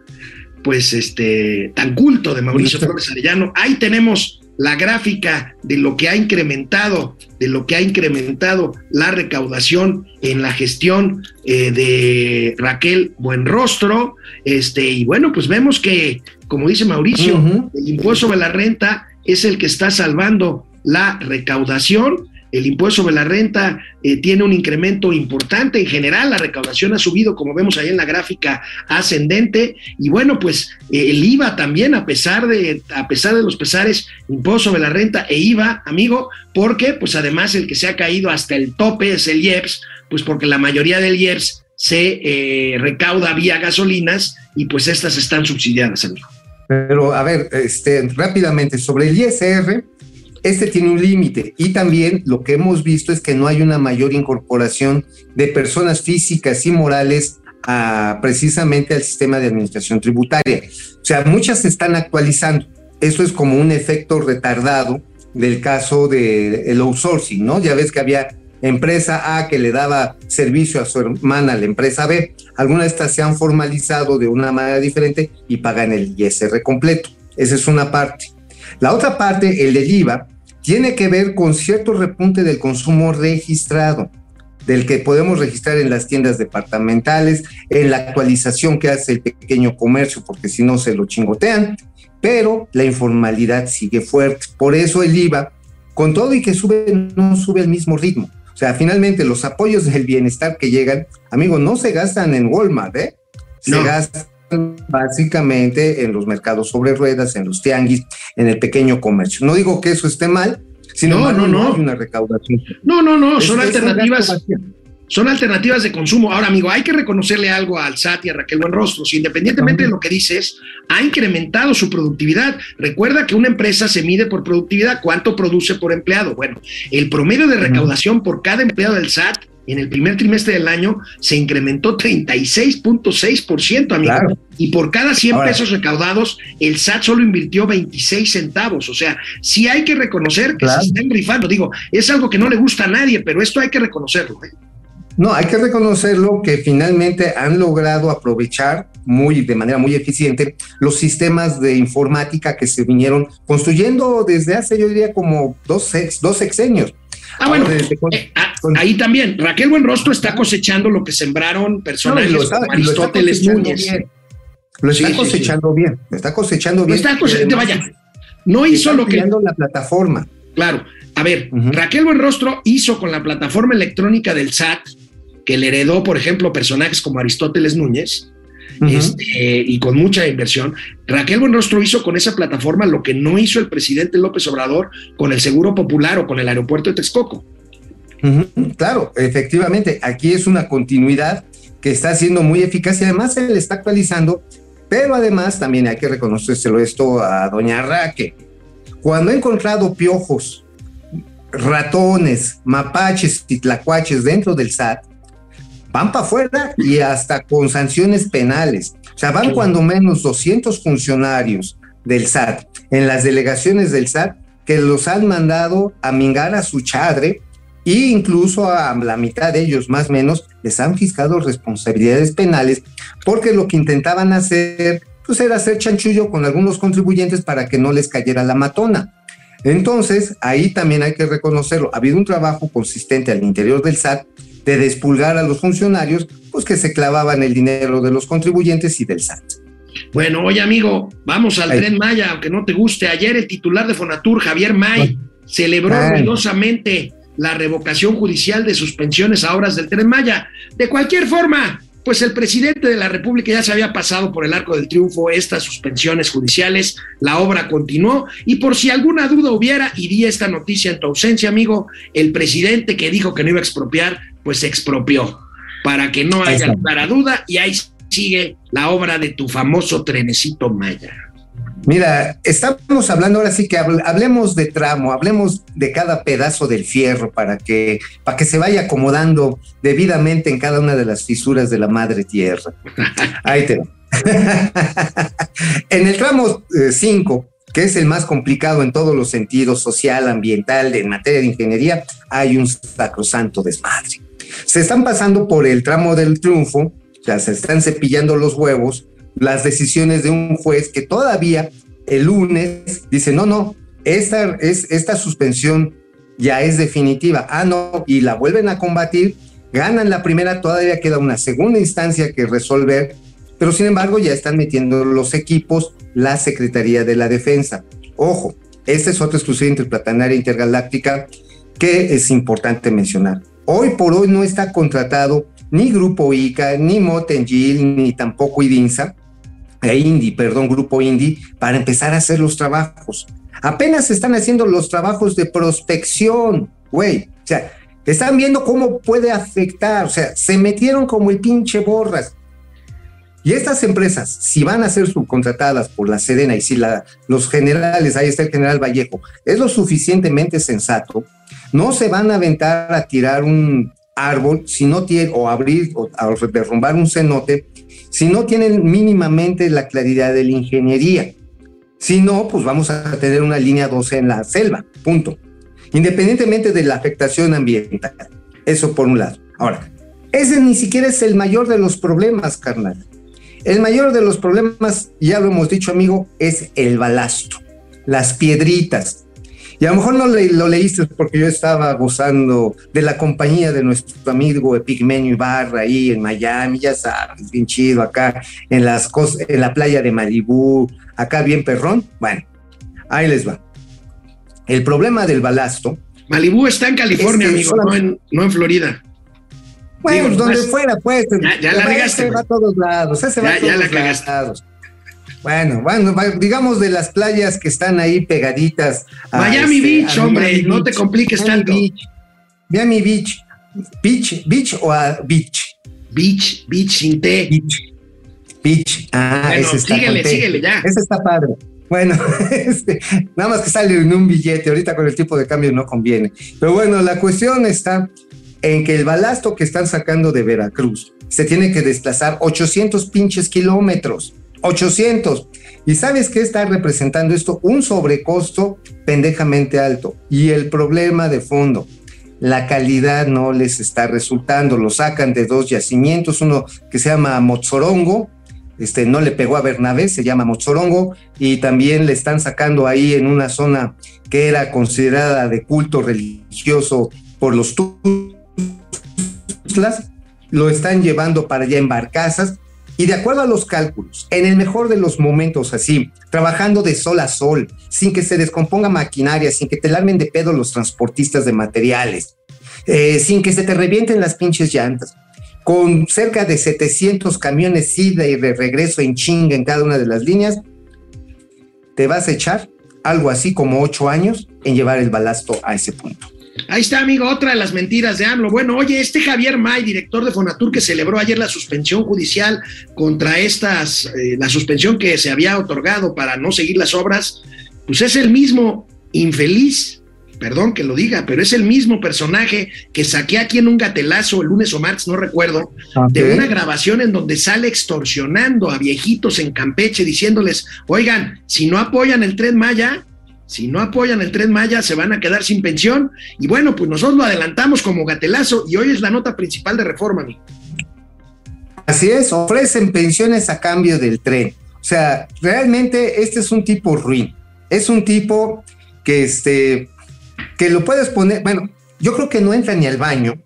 A: pues, este, tan culto de Mauricio. Flores Arellano. Ahí tenemos la gráfica de lo que ha incrementado, de lo que ha incrementado la recaudación en la gestión eh, de Raquel Buenrostro. Este, y bueno, pues vemos que, como dice Mauricio, el impuesto sobre la renta es el que está salvando la recaudación. El impuesto sobre la renta eh, tiene un incremento importante. En general, la recaudación ha subido, como vemos ahí en la gráfica ascendente. Y bueno, pues eh, el IVA también, a pesar de, a pesar de los pesares, impuesto sobre la renta e IVA, amigo, porque pues además el que se ha caído hasta el tope es el IEPS, pues porque la mayoría del IEPS se eh, recauda vía gasolinas y pues estas están subsidiadas, amigo.
D: Pero a ver, este, rápidamente, sobre el ISR, este tiene un límite y también lo que hemos visto es que no hay una mayor incorporación de personas físicas y morales a, precisamente al sistema de administración tributaria. O sea, muchas se están actualizando. Esto es como un efecto retardado del caso del outsourcing, ¿no? Ya ves que había empresa A que le daba servicio a su hermana, la empresa B. Algunas de estas se han formalizado de una manera diferente y pagan el ISR completo. Esa es una parte. La otra parte, el del IVA, tiene que ver con cierto repunte del consumo registrado, del que podemos registrar en las tiendas departamentales, en la actualización que hace el pequeño comercio, porque si no se lo chingotean, pero la informalidad sigue fuerte. Por eso el IVA, con todo y que sube, no sube al mismo ritmo. O sea, finalmente los apoyos del bienestar que llegan, amigo, no se gastan en Walmart, ¿eh? Se
A: No.
D: gastan básicamente en los mercados sobre ruedas, en los tianguis, en el pequeño comercio. No digo que eso esté mal, sin
A: No, no, no.
D: hay una recaudación.
A: No, no, no, son
D: Es-
A: alternativas. son alternativas de consumo. Ahora, amigo, hay que reconocerle algo al SAT y a Raquel Buenrostro. Si independientemente de lo que dices, ha incrementado su productividad. Recuerda que una empresa se mide por productividad, cuánto produce por empleado. Bueno, el promedio de recaudación por cada empleado del SAT en el primer trimestre del año se incrementó 36.6%, amigo.
D: Claro.
A: Y por cada 100
D: Ahora.
A: pesos recaudados, el SAT solo invirtió 26 centavos. O sea, sí hay que reconocer que
D: Claro.
A: se están rifando. Digo, es algo que no le gusta a nadie, pero esto hay que reconocerlo. ¿eh?
D: No, hay que reconocerlo que finalmente han logrado aprovechar muy, de manera muy eficiente los sistemas de informática que se vinieron construyendo desde hace, yo diría, como dos, sex- dos sexenios.
A: Ah, bueno,
D: desde con-
A: eh, ah,
D: con-
A: ahí también. Raquel Buenrostro está cosechando lo que sembraron personajes
D: No, y lo está-
A: como
D: lo
A: Aristóteles Núñez.
D: bien. Lo está
A: Sí, sí,
D: cosechando bien, lo está cosechando
A: Lo
D: bien.
A: está cosechando, vaya. No hizo lo que.
D: la plataforma.
A: Claro. A ver. Raquel Buenrostro hizo con la plataforma electrónica del SAT, que le heredó, por ejemplo, personajes como Aristóteles Núñez, Este, y con mucha inversión. Raquel Buenrostro hizo con esa plataforma lo que no hizo el presidente López Obrador con el Seguro Popular o con el aeropuerto de Texcoco.
D: Claro, efectivamente, aquí es una continuidad que está siendo muy eficaz y además se le está actualizando, pero además también hay que reconocérselo esto a doña Raque. Cuando ha encontrado piojos, ratones, mapaches y tlacuaches dentro del SAT, van para afuera y hasta con sanciones penales. O sea, van cuando menos 200 funcionarios del SAT en las delegaciones del SAT que los han mandado a mingar a su chadre e incluso a la mitad de ellos, más o menos, les han fiscado responsabilidades penales porque lo que intentaban hacer pues era hacer chanchullo con algunos contribuyentes para que no les cayera la matona. Entonces, ahí también hay que reconocerlo. Ha habido un trabajo consistente al interior del SAT de despulgar a los funcionarios, pues que se clavaban el dinero de los contribuyentes y del SAT.
A: Bueno, oye amigo, vamos al
D: Ay.
A: tren Maya, aunque no te guste. Ayer el titular de Fonatur, Javier May, celebró
D: Ay.
A: ruidosamente la revocación judicial de suspensiones a horas del tren Maya. De cualquier forma, pues el presidente de la República ya se había pasado por el arco del triunfo estas suspensiones judiciales, la obra continuó y por si alguna duda hubiera, y di esta noticia en tu ausencia, amigo, el presidente que dijo que no iba a expropiar, pues se expropió, para que no haya lugar a duda y ahí sigue la obra de tu famoso trenecito Maya.
D: Mira, estamos hablando ahora sí que hablemos de tramo, hablemos de cada pedazo del fierro para que, para que se vaya acomodando debidamente en cada una de las fisuras de la madre tierra. Ahí te va. en el tramo 5, que es el más complicado en todos los sentidos, social, ambiental, en materia de ingeniería, hay un sacrosanto desmadre. Se están pasando por el tramo del triunfo, ya se están cepillando los huevos, las decisiones de un juez que todavía el lunes dice, no, no, esta, es, esta suspensión ya es definitiva. Ah, no, y la vuelven a combatir, ganan la primera, todavía queda una segunda instancia que resolver, pero sin embargo ya están metiendo los equipos la Secretaría de la Defensa. Ojo, esta es otra exclusiva interplatanaria intergaláctica que es importante mencionar. Hoy por hoy no está contratado ni Grupo ICA, ni Motengil, ni tampoco IDINSA, e Indy, perdón, Grupo Indy, para empezar a hacer los trabajos. Apenas están haciendo los trabajos de prospección, güey. O sea, están viendo cómo puede afectar, o sea, se metieron como el pinche borras. Y estas empresas, si van a ser subcontratadas por la Sedena y si la, los generales, ahí está el general Vallejo, es lo suficientemente sensato, no se van a aventar a tirar un árbol si no o abrir o derrumbar un cenote, si no tienen mínimamente la claridad de la ingeniería. Si no, pues vamos a tener una línea 12 en la selva, punto. Independientemente de la afectación ambiental. Eso por un lado. Ahora, ese ni siquiera es el mayor de los problemas, carnal. El mayor de los problemas, ya lo hemos dicho, amigo, es el balasto, las piedritas. Y a lo mejor no lo leíste porque yo estaba gozando de la compañía de nuestro amigo Epigmenio Ibarra ahí en Miami, ya sabes, bien chido acá en las en la playa de Malibú, acá bien perrón. Bueno, ahí les va. El problema del balasto.
A: Malibú está en California, amigo, no, en, no en Florida.
D: Bueno, donde fuera, pues.
A: Ya, la regaste.
D: Ese va a todos lados. Ese va a todos lados. Bueno, bueno, digamos de las playas que están ahí pegaditas.
A: Miami este, Beach, hombre, no te compliques tanto.
D: Miami Beach. Beach, Beach o a Beach.
A: Beach, Beach sin T.
D: Beach. Beach. Ah, ese está
A: síguele, síguele ya.
D: Ese está padre. Bueno, este, nada más que sale en un billete, ahorita con el tipo de cambio no conviene. Pero bueno, la cuestión está en que el balasto que están sacando de Veracruz se tiene que desplazar 800 pinches kilómetros. 800. ¿Y sabes qué está representando esto? Un sobrecosto pendejamente alto. Y el problema de fondo, la calidad no les está resultando. Lo sacan de dos yacimientos, uno que se llama Mozorongo, este, no le pegó a Bernabé, se llama Mozorongo, y también le están sacando ahí en una zona que era considerada de culto religioso por los lo están llevando para allá en barcazas y de acuerdo a los cálculos, en el mejor de los momentos así, trabajando de sol a sol, sin que se descomponga maquinaria, sin que te larmen de pedo los transportistas de materiales, eh, sin que se te revienten las pinches llantas, con cerca de 700 camiones ida y de regreso en chinga en cada una de las líneas, te vas a echar algo así como ocho años en llevar el balasto a ese punto.
A: Ahí está, amigo, otra de las mentiras de AMLO. Bueno, oye, este Javier May, director de Fonatur, que celebró ayer la suspensión judicial contra estas, eh, la suspensión que se había otorgado para no seguir las obras, pues es el mismo infeliz, perdón que lo diga, pero es el mismo personaje que saqué aquí en un gatelazo el lunes o martes, no recuerdo, de una grabación en donde sale extorsionando a viejitos en Campeche diciéndoles, oigan, si no apoyan el tren Maya, si no apoyan el tren Maya, se van a quedar sin pensión. Y bueno, pues nosotros lo adelantamos como gatelazo y hoy es la nota principal de reforma, amigo.
D: Así es, ofrecen pensiones a cambio del tren. O sea, realmente este es un tipo ruin. Es un tipo que, este, que lo puedes poner, bueno, yo creo que no entra ni al baño,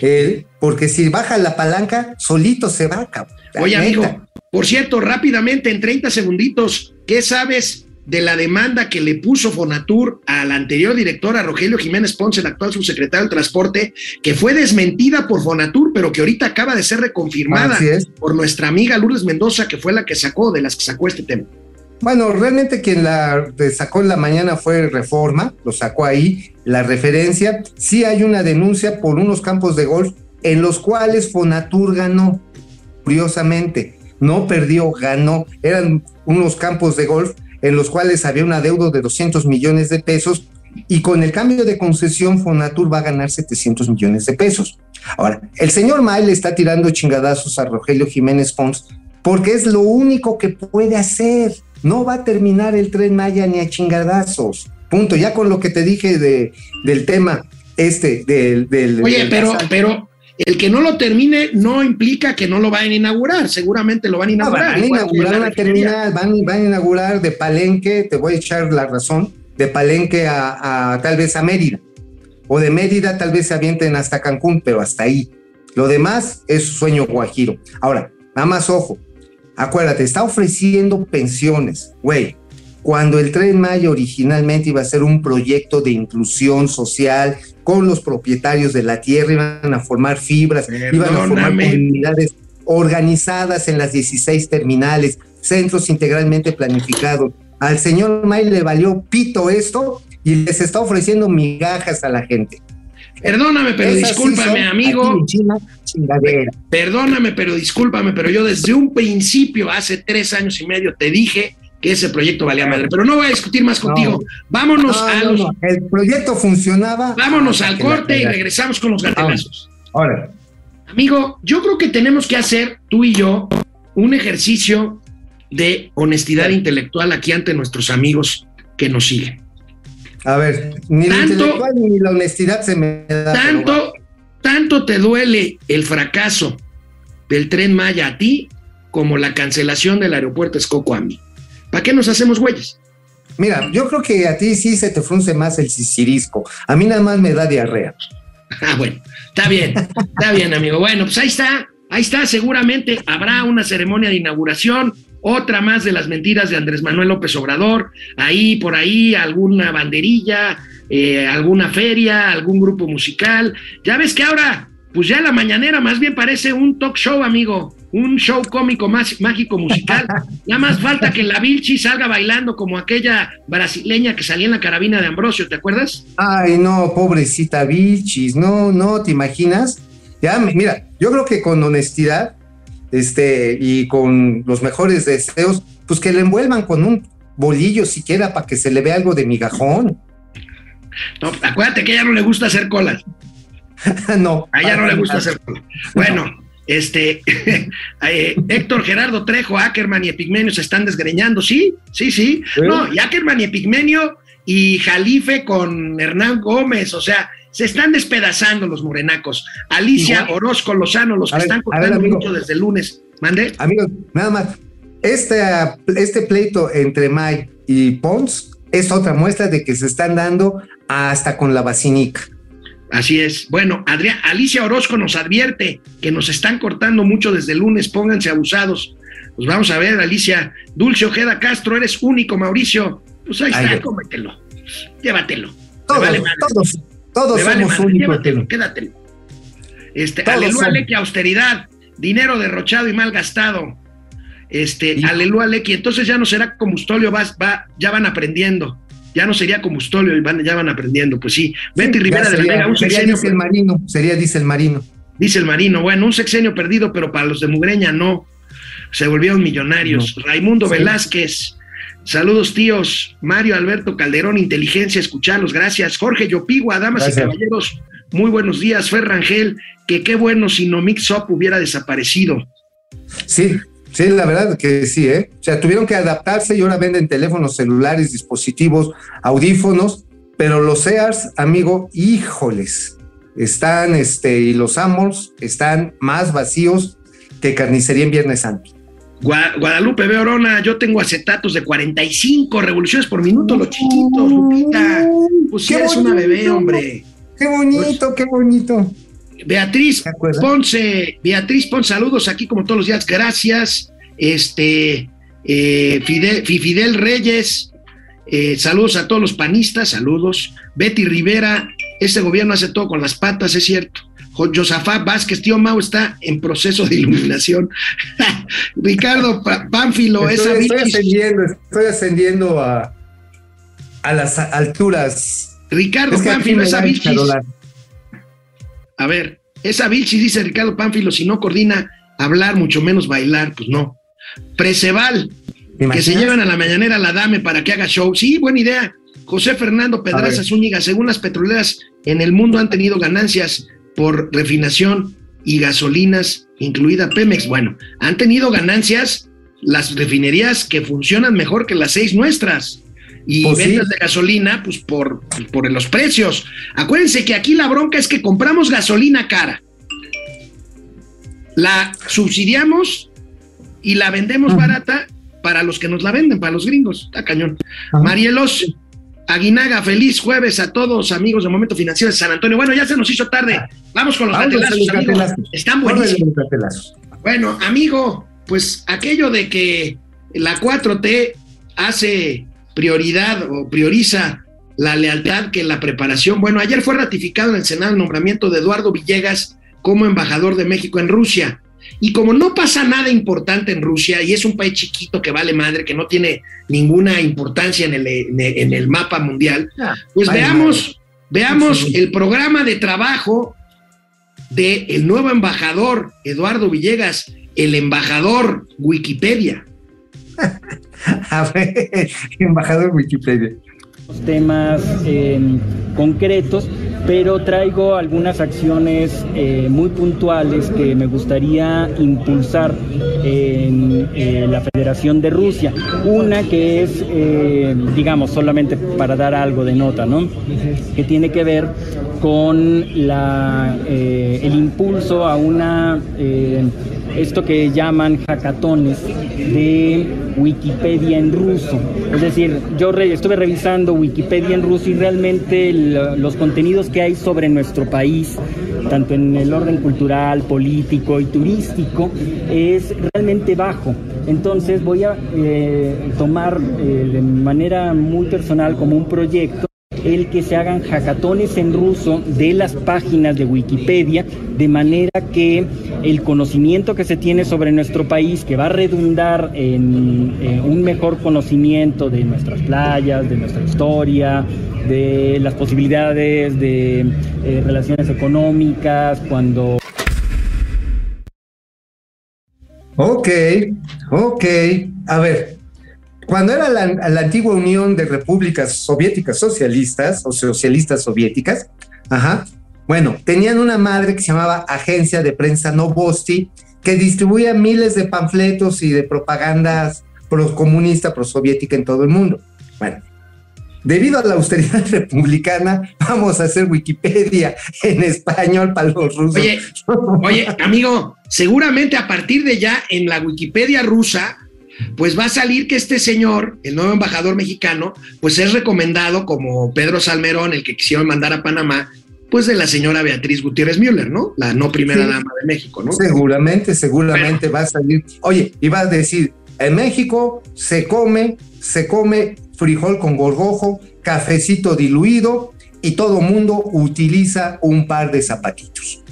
D: él, porque si baja la palanca, solito se va, cabrón.
A: Oye, amigo, por cierto, rápidamente, en 30 segunditos, ¿qué sabes de la demanda que le puso Fonatur a la anterior directora Rogelio Jiménez Ponce, el actual subsecretario de Transporte, que fue desmentida por Fonatur, pero que ahorita acaba de ser reconfirmada por nuestra amiga Lourdes Mendoza, que fue la que sacó, de las que sacó este tema.
D: Bueno, realmente quien la sacó en la mañana fue Reforma, lo sacó ahí, la referencia. Sí hay una denuncia por unos campos de golf en los cuales Fonatur ganó, curiosamente. No perdió, ganó. Eran unos campos de golf en los cuales había un adeudo de 200 millones de pesos y con el cambio de concesión Fonatur va a ganar 700 millones de pesos. Ahora, el señor May le está tirando chingadazos a Rogelio Jiménez Pons porque es lo único que puede hacer. No va a terminar el tren Maya ni a chingadazos. Punto. Ya con lo que te dije de, del tema este, del... del
A: Oye,
D: del
A: pero, pero el que no lo termine no implica que no lo vayan a inaugurar. Seguramente lo van a inaugurar.
D: van a inaugurar
A: la
D: una
A: refinería.
D: terminal, van, van a inaugurar de Palenque, te voy a echar la razón, de Palenque a, a tal vez a Mérida. O de Mérida tal vez se avienten hasta Cancún, pero hasta ahí. Lo demás es sueño guajiro. Ahora, nada más ojo, acuérdate, está ofreciendo pensiones, güey. Cuando el Tren Maya originalmente iba a ser un proyecto de inclusión social con los propietarios de la tierra, iban a formar fibras, iban a formar comunidades organizadas en las 16 terminales, centros integralmente planificados. Al señor May le valió pito esto y les está ofreciendo migajas a la gente.
A: Perdóname, pero
D: Esas
A: discúlpame, amigo.
D: China.
A: Perdóname, pero discúlpame, pero yo desde un principio, hace tres años y medio, te dije que ese proyecto valía madre. Pero no voy a discutir más contigo. Vámonos
D: No,
A: a los,
D: no, El proyecto funcionaba.
A: vámonos al
D: la
A: corte y regresamos con los gatenazos.
D: Ahora,
A: Amigo, yo creo que tenemos que hacer tú y yo un ejercicio de honestidad intelectual aquí ante nuestros amigos que nos siguen.
D: a ver, ni la
A: Tanto-
D: intelectual ni la honestidad se me da.
A: Tanto, tanto te duele el fracaso del tren Maya a ti como la cancelación del aeropuerto Escoco a mí. ¿Para qué nos hacemos güeyes?
D: Mira, yo creo que a ti sí se te frunce más el sisirisco. A mí nada más me da diarrea.
A: Ah, bueno, está bien, está bien, amigo. Bueno, pues ahí está, ahí está. Seguramente habrá una ceremonia de inauguración, otra más de las mentiras de Andrés Manuel López Obrador. Ahí, por ahí, alguna banderilla, eh, alguna feria, algún grupo musical. Ya ves que ahora, pues ya la mañanera más bien parece un talk show, amigo. Un show cómico más mágico musical. Ya más falta que la Vilchi salga bailando como aquella brasileña que salía en la carabina de Ambrosio, ¿te acuerdas?
D: Ay, no, pobrecita Vilchis, no, no, ¿te imaginas? Ya, mi- mira, yo creo que con honestidad, este, y con los mejores deseos, pues que le envuelvan con un bolillo siquiera para que se le vea algo de migajón.
A: No, acuérdate que a ella no le gusta hacer colas.
D: no.
A: A ella no le gusta hacer colas. Bueno, este, eh, Héctor Gerardo Trejo, Ackerman y Epigmenio se están desgreñando, ¿sí? Sí, sí. No, y Ackerman y Epigmenio y Jalife con Hernán Gómez, o sea, se están despedazando los morenacos. Alicia. Orozco Lozano, los que
D: A ver,
A: están
D: ver,
A: cortando
D: amigo.
A: mucho desde el lunes. ¿Mande?
D: Amigos, nada más, este, este pleito entre May y Pons es otra muestra de que se están dando hasta con la vacinica.
A: Así es. Bueno, Adrián, Alicia Orozco nos advierte que nos están cortando mucho desde el lunes, pónganse abusados. Pues vamos a ver, Alicia. Dulce Ojeda Castro, eres único, Mauricio. Pues ahí
D: Ay,
A: está,
D: güey.
A: cómetelo. Llévatelo.
D: Todos,
A: vale
D: todos, todos
A: vale
D: somos únicos.
A: Llévatelo, quédatelo. Este, aleluya. Lequi, austeridad, dinero derrochado y mal gastado. Este, aleluya, Lequi. Entonces ya no será combustóleo, vas, va, ya van aprendiendo. Ya no sería combustóleo y van, ya van aprendiendo. Pues sí, Betty
D: Sí,
A: Rivera de la Vega, un
D: sería
A: sexenio
D: dice el marino, sería dice el marino.
A: Dice el marino, bueno, un sexenio perdido, pero para los de Mugreña no. Se volvieron millonarios. Raimundo
D: Sí.
A: Velázquez, saludos tíos. Mario Alberto Calderón, inteligencia, escucharlos, gracias. Jorge Yopigua, damas
D: Gracias.
A: y caballeros, muy buenos días. Fer Rangel, que qué bueno si no Mix Up hubiera desaparecido.
D: Sí, sí, la verdad que sí, ¿eh? O sea, tuvieron que adaptarse y ahora venden teléfonos celulares, dispositivos, audífonos, pero los Sears, amigo, híjoles, están, este, y los Amors están más vacíos que carnicería en Viernes Santo.
A: Gua- Guadalupe Beorona, yo tengo acetatos de 45 revoluciones por minuto, los chiquitos, Lupita. Pues si
D: Qué
A: eres una bebé,
D: bonito.
A: hombre.
D: Qué bonito, qué bonito.
A: Beatriz. Ponce, Beatriz Ponce, saludos aquí como todos los días, gracias. Este, eh, Fidel, Fi- Fidel Reyes, eh, saludos a todos los panistas, saludos. Betty Rivera, este gobierno hace todo con las patas, es cierto. Jo- Josafat Vázquez, tío Mau está en proceso de iluminación. Ricardo Pánfilo, esa
D: Estoy, estoy
A: bichis-
D: ascendiendo, estoy ascendiendo a, a las alturas.
A: Ricardo
D: Es que
A: Pánfilo, esa bichis. A ver, esa Vilchis dice Ricardo Pánfilo, si no coordina hablar, mucho menos bailar, pues no. Preceval, Que se llevan a la mañanera a la dame para que haga show. Sí, buena idea. José Fernando Pedraza Zúñiga, según las petroleras en el mundo han tenido ganancias por refinación y gasolinas, incluida Pemex. Bueno, han tenido ganancias las refinerías que funcionan mejor que las seis nuestras. Y
D: Pues sí.
A: ventas de gasolina, pues por, por los precios. Acuérdense que aquí la bronca es que compramos gasolina cara. La subsidiamos y la vendemos barata para los que nos la venden, para los gringos. Está cañón. Marielos Aguinaga, feliz jueves a todos, amigos de Momento Financiero de San Antonio. Bueno, ya se nos hizo tarde. Vamos con los gatelazos,
D: gatelazos.
A: Están buenísimos.
D: los.
A: Bueno, amigo, pues aquello de que la 4T hace prioridad o prioriza la lealtad que la preparación. Bueno, ayer fue ratificado en el Senado el nombramiento de Eduardo Villegas como embajador de México en Rusia. Y como no pasa nada importante en Rusia y es un país chiquito que vale madre, que no tiene ninguna importancia en el, en el- mapa mundial,
D: Ah,
A: pues
D: vale
A: veamos, veamos el programa de trabajo del el nuevo embajador Eduardo Villegas, el embajador Wikipedia.
D: A ver, embajador Wikipedia.
E: temas eh, concretos, pero traigo algunas acciones eh, muy puntuales que me gustaría impulsar en eh, la Federación de Rusia. Una que es, eh, digamos, solamente para dar algo de nota, ¿no? Que tiene que ver con la, eh, el impulso a una eh, esto que llaman hackatones de Wikipedia en ruso. Es decir, yo re- estuve revisando Wikipedia en ruso y realmente los contenidos que hay sobre nuestro país, tanto en el orden cultural, político y turístico, es realmente bajo. Entonces voy a eh, tomar eh, de manera muy personal como un proyecto el que se hagan hackatones en ruso de las páginas de Wikipedia, de manera que el conocimiento que se tiene sobre nuestro país, que va a redundar en eh, un mejor conocimiento de nuestras playas, de nuestra historia, de las posibilidades de eh, relaciones económicas, cuando
D: Ok, ok. A ver, cuando era la, la antigua Unión de Repúblicas Soviéticas Socialistas o Socialistas Soviéticas, ajá, bueno, tenían una madre que se llamaba Agencia de Prensa Novosti, que distribuía miles de panfletos y de propagandas pro-comunista, pro-soviética en todo el mundo. Bueno, debido a la austeridad republicana, vamos a hacer Wikipedia en español para los rusos.
A: Oye, oye, amigo, seguramente a partir de ya en la Wikipedia rusa, pues va a salir que este señor, el nuevo embajador mexicano, pues es recomendado como Pedro Salmerón, el que quisieron mandar a Panamá, pues de la señora Beatriz Gutiérrez Müller, ¿no? La no primera
D: Sí.
A: dama de México, ¿no?
D: Seguramente, seguramente va a salir. Oye, y va a decir, en México se come, se come frijol con gorgojo, cafecito diluido y todo mundo utiliza un par de zapatitos.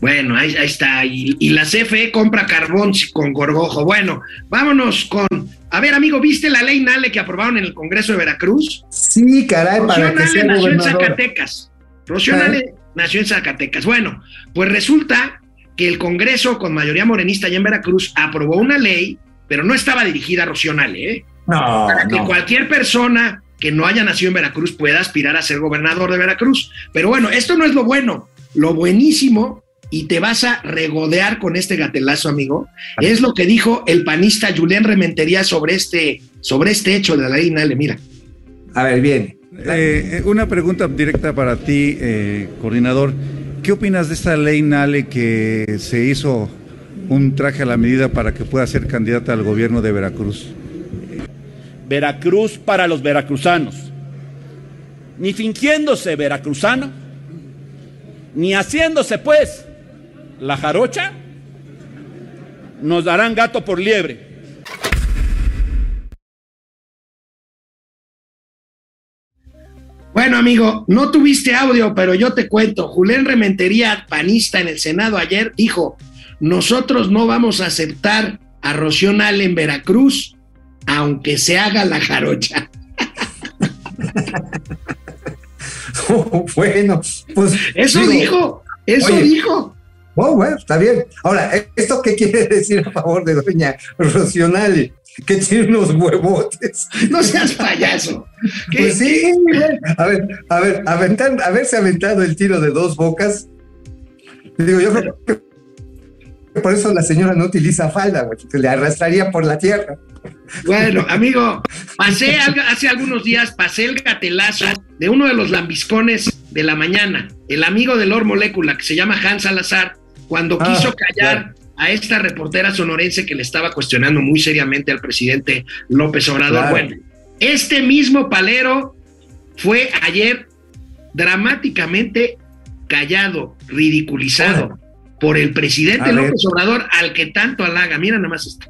A: Bueno, ahí, ahí está. Y, y la CFE compra carbón con gorgojo. Bueno, vámonos con. A ver, amigo, ¿viste la ley Nale que aprobaron en el Congreso de Veracruz?
D: Sí, caray,
A: Rocío
D: para que
A: Nale
D: sea
A: nació en. Zacatecas. Rocío. Nale nació en Zacatecas. Bueno, pues resulta que el Congreso con mayoría morenista allá en Veracruz aprobó una ley, pero no estaba dirigida a Rocío Nale, ¿eh?
D: No,
A: Para que
D: no.
A: cualquier persona que no haya nacido en Veracruz pueda aspirar a ser gobernador de Veracruz. Pero bueno, esto no es lo bueno. Lo buenísimo, y te vas a regodear con este gatelazo, amigo, es lo que dijo el panista Julián Rementería sobre este, sobre este hecho de la ley Nale. Mira.
D: A ver, bien.
F: Eh, una pregunta directa para ti, eh, coordinador. ¿Qué opinas de esta ley Nale que se hizo un traje a la medida para que pueda ser candidata al gobierno de Veracruz?
G: Veracruz para los veracruzanos. Ni fingiéndose veracruzano, ni haciéndose pues la jarocha, nos darán gato por liebre.
A: Bueno, amigo, no tuviste audio, pero yo te cuento. Julián Rementería, panista en el Senado ayer, dijo: Nosotros no vamos a aceptar a Rocío Nale en Veracruz, aunque se haga la jarocha.
D: bueno, pues.
A: Eso
D: digo,
A: dijo, eso
D: oye,
A: dijo.
D: Oh, bueno, está bien. Ahora, ¿esto qué quiere decir a favor de doña Rocionale? que tiene unos huevotes.
A: No seas payaso. ¿Qué-
D: Pues sí, güey. A ver, a ver, haberse aventado el tiro de dos bocas. Digo, yo creo que por eso la señora no utiliza falda, güey, que le arrastraría por la tierra.
A: Bueno, amigo, pasé hace algunos días, pasé el gatelazo de uno de los lambiscones de la mañana, el amigo de Lord Molécula, que se llama Hans Salazar, cuando
D: Ah,
A: quiso callar a esta reportera sonorense que le estaba cuestionando muy seriamente al presidente López Obrador.
D: Claro.
A: Bueno, este mismo palero fue ayer dramáticamente callado, ridiculizado por el presidente
D: A ver.
A: López Obrador, al que tanto halaga. Mira nada más esto.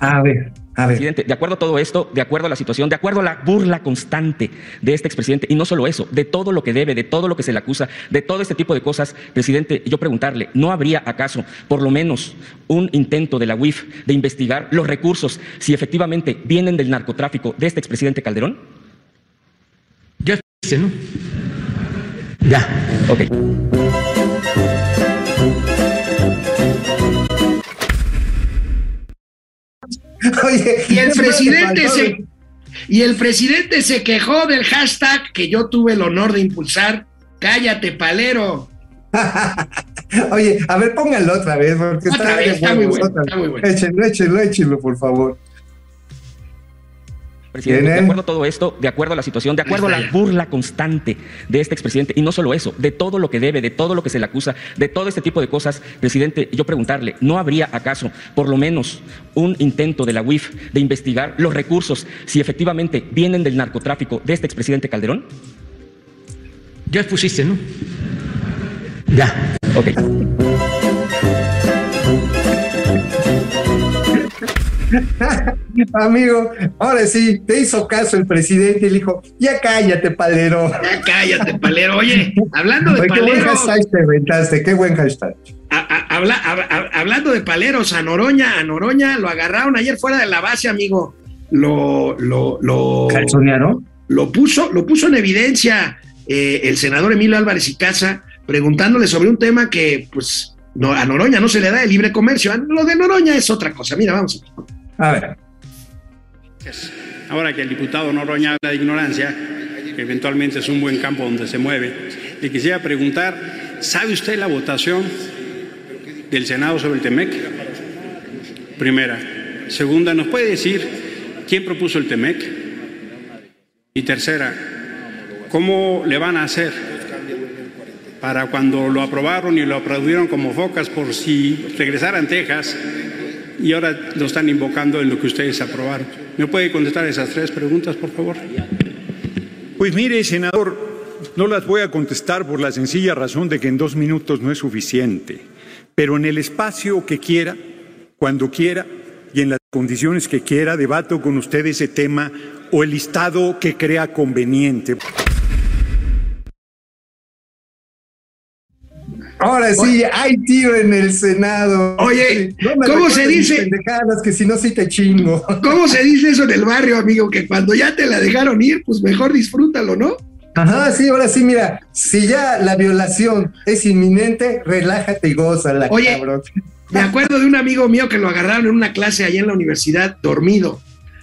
D: A ver, a ver.
H: Presidente, de acuerdo a todo esto, de acuerdo a la situación, de acuerdo a la burla constante de este expresidente, y no solo eso, de todo lo que debe, de todo lo que se le acusa, de todo este tipo de cosas, presidente, yo preguntarle, ¿no habría acaso por lo menos un intento de la UIF de investigar los recursos si efectivamente vienen del narcotráfico de este expresidente Calderón?
I: Ya ¿no? Ya.
H: Ok.
D: Oye,
A: Y el presidente se y el presidente se quejó del hashtag que yo tuve el honor de impulsar. Cállate, palero.
D: Oye, a ver, pónganlo otra vez, porque
A: Otra
D: está,
A: vez, muy bueno,
D: otra
A: está muy bueno.
D: Échenlo, échenlo, échenlo, por favor.
H: Presidente,
D: ¿Tiene?
H: de acuerdo a todo esto, de acuerdo a la situación, de acuerdo a la burla constante de este expresidente, y no solo eso, de todo lo que debe, de todo lo que se le acusa, de todo este tipo de cosas, presidente, yo preguntarle, ¿no habría acaso por lo menos un intento de la UIF de investigar los recursos si efectivamente vienen del narcotráfico de este expresidente Calderón?
I: Ya pusiste, ¿no? Ya.
H: Ok.
D: Amigo, ahora sí, te hizo caso el presidente y le dijo, ya cállate, palero.
A: Ya cállate, palero. Oye, hablando de
D: Oye, qué buen
A: paleros,
D: hashtag te inventaste, qué buen hashtag.
A: a- a- habla- a- a- hablando de paleros, a Noroña, a Noroña lo agarraron ayer fuera de la base, amigo. Lo, lo, lo,
D: ¿Calzonearon?
A: lo puso, lo puso en evidencia eh, el senador Emilio Álvarez y Casa, preguntándole sobre un tema que, pues, no, a Noroña no se le da el libre comercio. A- Lo de Noroña es otra cosa. Mira, vamos.
D: A ver.
J: Ahora que el diputado Noroña habla de ignorancia, que eventualmente es un buen campo donde se mueve, le quisiera preguntar, ¿sabe usted la votación del Senado sobre el TEMEC? Primera. Segunda, ¿nos puede decir quién propuso el TEMEC? Y tercera, ¿cómo le van a hacer para cuando lo aprobaron y lo aplaudieron como focas por si regresaran Texas y ahora lo están invocando en lo que ustedes aprobaron. ¿Me puede contestar esas tres preguntas, por favor?
K: Pues mire, senador, no las voy a contestar por la sencilla razón de que en dos minutos no es suficiente, pero en el espacio que quiera, cuando quiera y en las condiciones que quiera, debato con usted ese tema o el listado que crea conveniente.
D: Ahora sí, hay tiro en el Senado.
A: Oye,
D: No me
A: ¿cómo se dice?
D: pendejadas, que si no, sí te chingo.
A: ¿Cómo se dice eso en el barrio, amigo? Que cuando ya te la dejaron ir, pues mejor disfrútalo, ¿no?
D: Ajá, sí, ahora sí, mira, si ya la violación es inminente, relájate y gózala,
A: Oye.
D: cabrón.
A: Me acuerdo de un amigo mío que lo agarraron en una clase allá en la universidad dormido.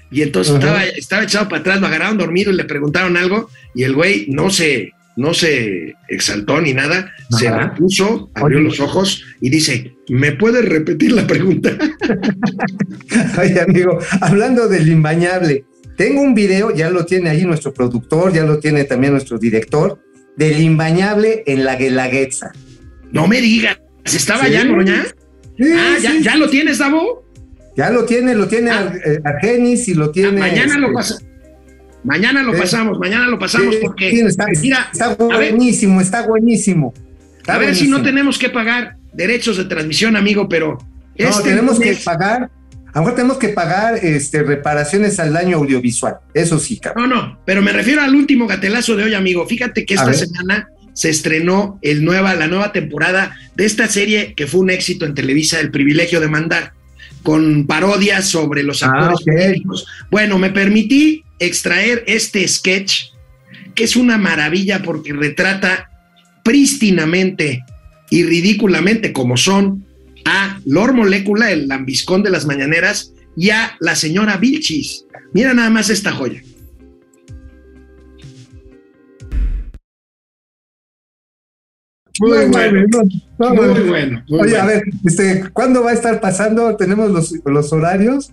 A: Y entonces
D: Ajá.
A: estaba, estaba echado para atrás, lo agarraron dormido y le preguntaron algo. Y el güey no se, no se exaltó ni nada, se
D: Ajá.
A: repuso, abrió
D: Oye.
A: los ojos y dice: ¿Me puedes repetir la pregunta?
D: Oye, amigo, hablando del imbañable, tengo un video, ya lo tiene ahí nuestro productor, ya lo tiene también nuestro director, del imbañable en la Guelaguetza.
A: No me digas, ¿estaba
D: Sí.
A: ya?
D: Sí,
A: ah, ¿ya,
D: sí,
A: ¿ya lo tienes, Davo?
D: Ya lo tiene, lo tiene
A: Ah.
D: eh, Argenis y lo
A: Ah,
D: tiene.
A: mañana lo
D: este,
A: pasa. Mañana lo
D: Sí.
A: pasamos, mañana lo pasamos
D: sí,
A: porque,
D: sí, está,
A: mira,
D: está
A: ver,
D: buenísimo, está buenísimo. Está
A: a ver si no tenemos que pagar derechos de transmisión, amigo, pero
D: No,
A: este
D: tenemos que pagar, a lo mejor tenemos que pagar este, reparaciones al daño audiovisual. Eso sí, cabrón.
A: No, no, pero me refiero al último gatelazo de hoy, amigo. Fíjate que esta semana se estrenó el nueva, la nueva temporada de esta serie que fue un éxito en Televisa, El privilegio de mandar, con parodias sobre los
D: Ah,
A: actores políticos. Bueno, me permití extraer este sketch, que es una maravilla porque retrata prístinamente y ridículamente como son a Lord Molécula, el lambiscón de las mañaneras, y a la señora Vilchis. Mira nada más esta joya. Muy
D: No,
A: bueno.
D: no, no,
A: Muy
D: no.
A: bueno, muy
D: Oye,
A: bueno.
D: a ver, este, ¿cuándo va a estar pasando? ¿Tenemos los, los horarios?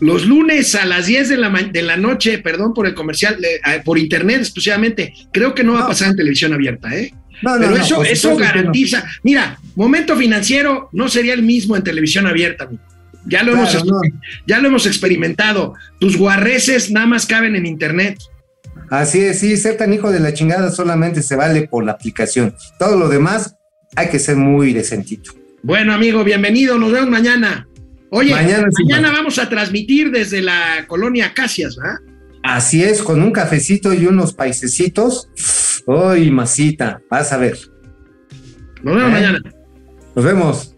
A: Los lunes a las 10 de la, de la noche, perdón por el comercial, eh, por internet exclusivamente. Creo que no va a pasar en televisión abierta, ¿eh?
D: No, no,
A: Pero eso, eso garantiza. Mira, momento financiero no sería el mismo en televisión abierta. amigo. Ya lo,
D: Claro,
A: hemos, ya lo hemos experimentado. Tus guarreces nada más caben en internet.
D: Así es, sí, ser tan hijo de la chingada solamente se vale por la aplicación. Todo lo demás hay que ser muy decentito.
A: Bueno, amigo, bienvenido. Nos vemos mañana. Oye,
D: Mañana
A: vamos a transmitir desde la colonia Casias, ¿verdad?
D: Así es, con un cafecito y unos paisecitos. ¡Uy, masita! Vas a ver.
A: Nos vemos
D: ¿Eh?
A: mañana.
D: Nos vemos.